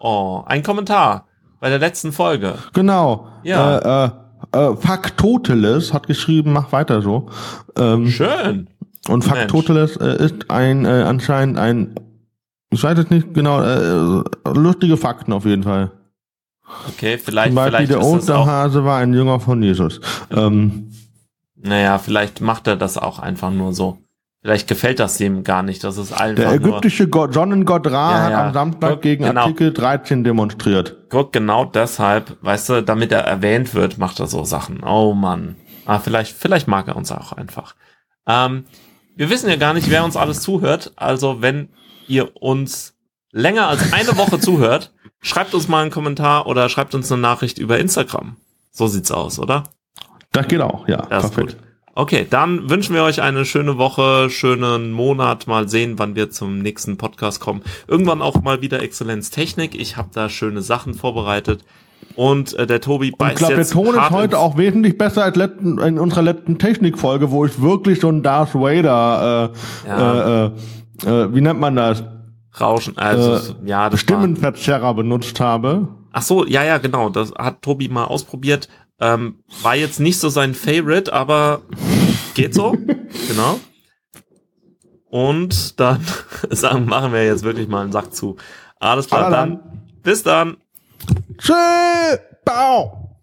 Oh, ein Kommentar bei der letzten Folge. Genau. Ja. Äh, äh, äh, Faktoteles hat geschrieben, mach weiter so. Ähm, Schön. Und. Faktoteles äh, ist ein äh, anscheinend ein, ich weiß jetzt nicht genau, äh, lustige Fakten auf jeden Fall. Okay, vielleicht, Zum Beispiel vielleicht der Osterhase war ein Jünger von Jesus. Ähm, naja, vielleicht macht er das auch einfach nur so. Vielleicht gefällt das ihm gar nicht, das ist einfach der ägyptische Gott, Sonnengott Ra Ja, hat ja. am Samstag Guck, gegen genau. Artikel 13 demonstriert. guck, genau deshalb, weißt du, damit er erwähnt wird, macht er so Sachen. Oh Mann. Ah, vielleicht, vielleicht mag er uns auch einfach. Ähm, wir wissen ja gar nicht, wer uns alles zuhört, also wenn ihr uns länger als eine Woche zuhört, schreibt uns mal einen Kommentar oder schreibt uns eine Nachricht über Instagram. So sieht's aus, oder? Das geht auch, ja. Das ist gut. Okay, dann wünschen wir euch eine schöne Woche, schönen Monat. Mal sehen, wann wir zum nächsten Podcast kommen. Irgendwann auch mal wieder Exzellenz Technik. Ich habe da schöne Sachen vorbereitet. Und äh, der Tobi Ich beißt glaube, der jetzt Ton ist heute auch wesentlich besser als letzten, in unserer letzten Technikfolge, wo ich wirklich so ein Darth Vader, äh, Ja. äh, äh, äh, wie nennt man das, Rauschen. Also, ja, das war, Stimmenverzerrer benutzt habe. Ach so, ja, ja, genau. Das hat Tobi mal ausprobiert. Ähm, war jetzt nicht so sein Favorite, aber geht so. genau. Und dann sagen, machen wir jetzt wirklich mal einen Sack zu. Alles klar, dann. Bis dann. Tschüss. Bau.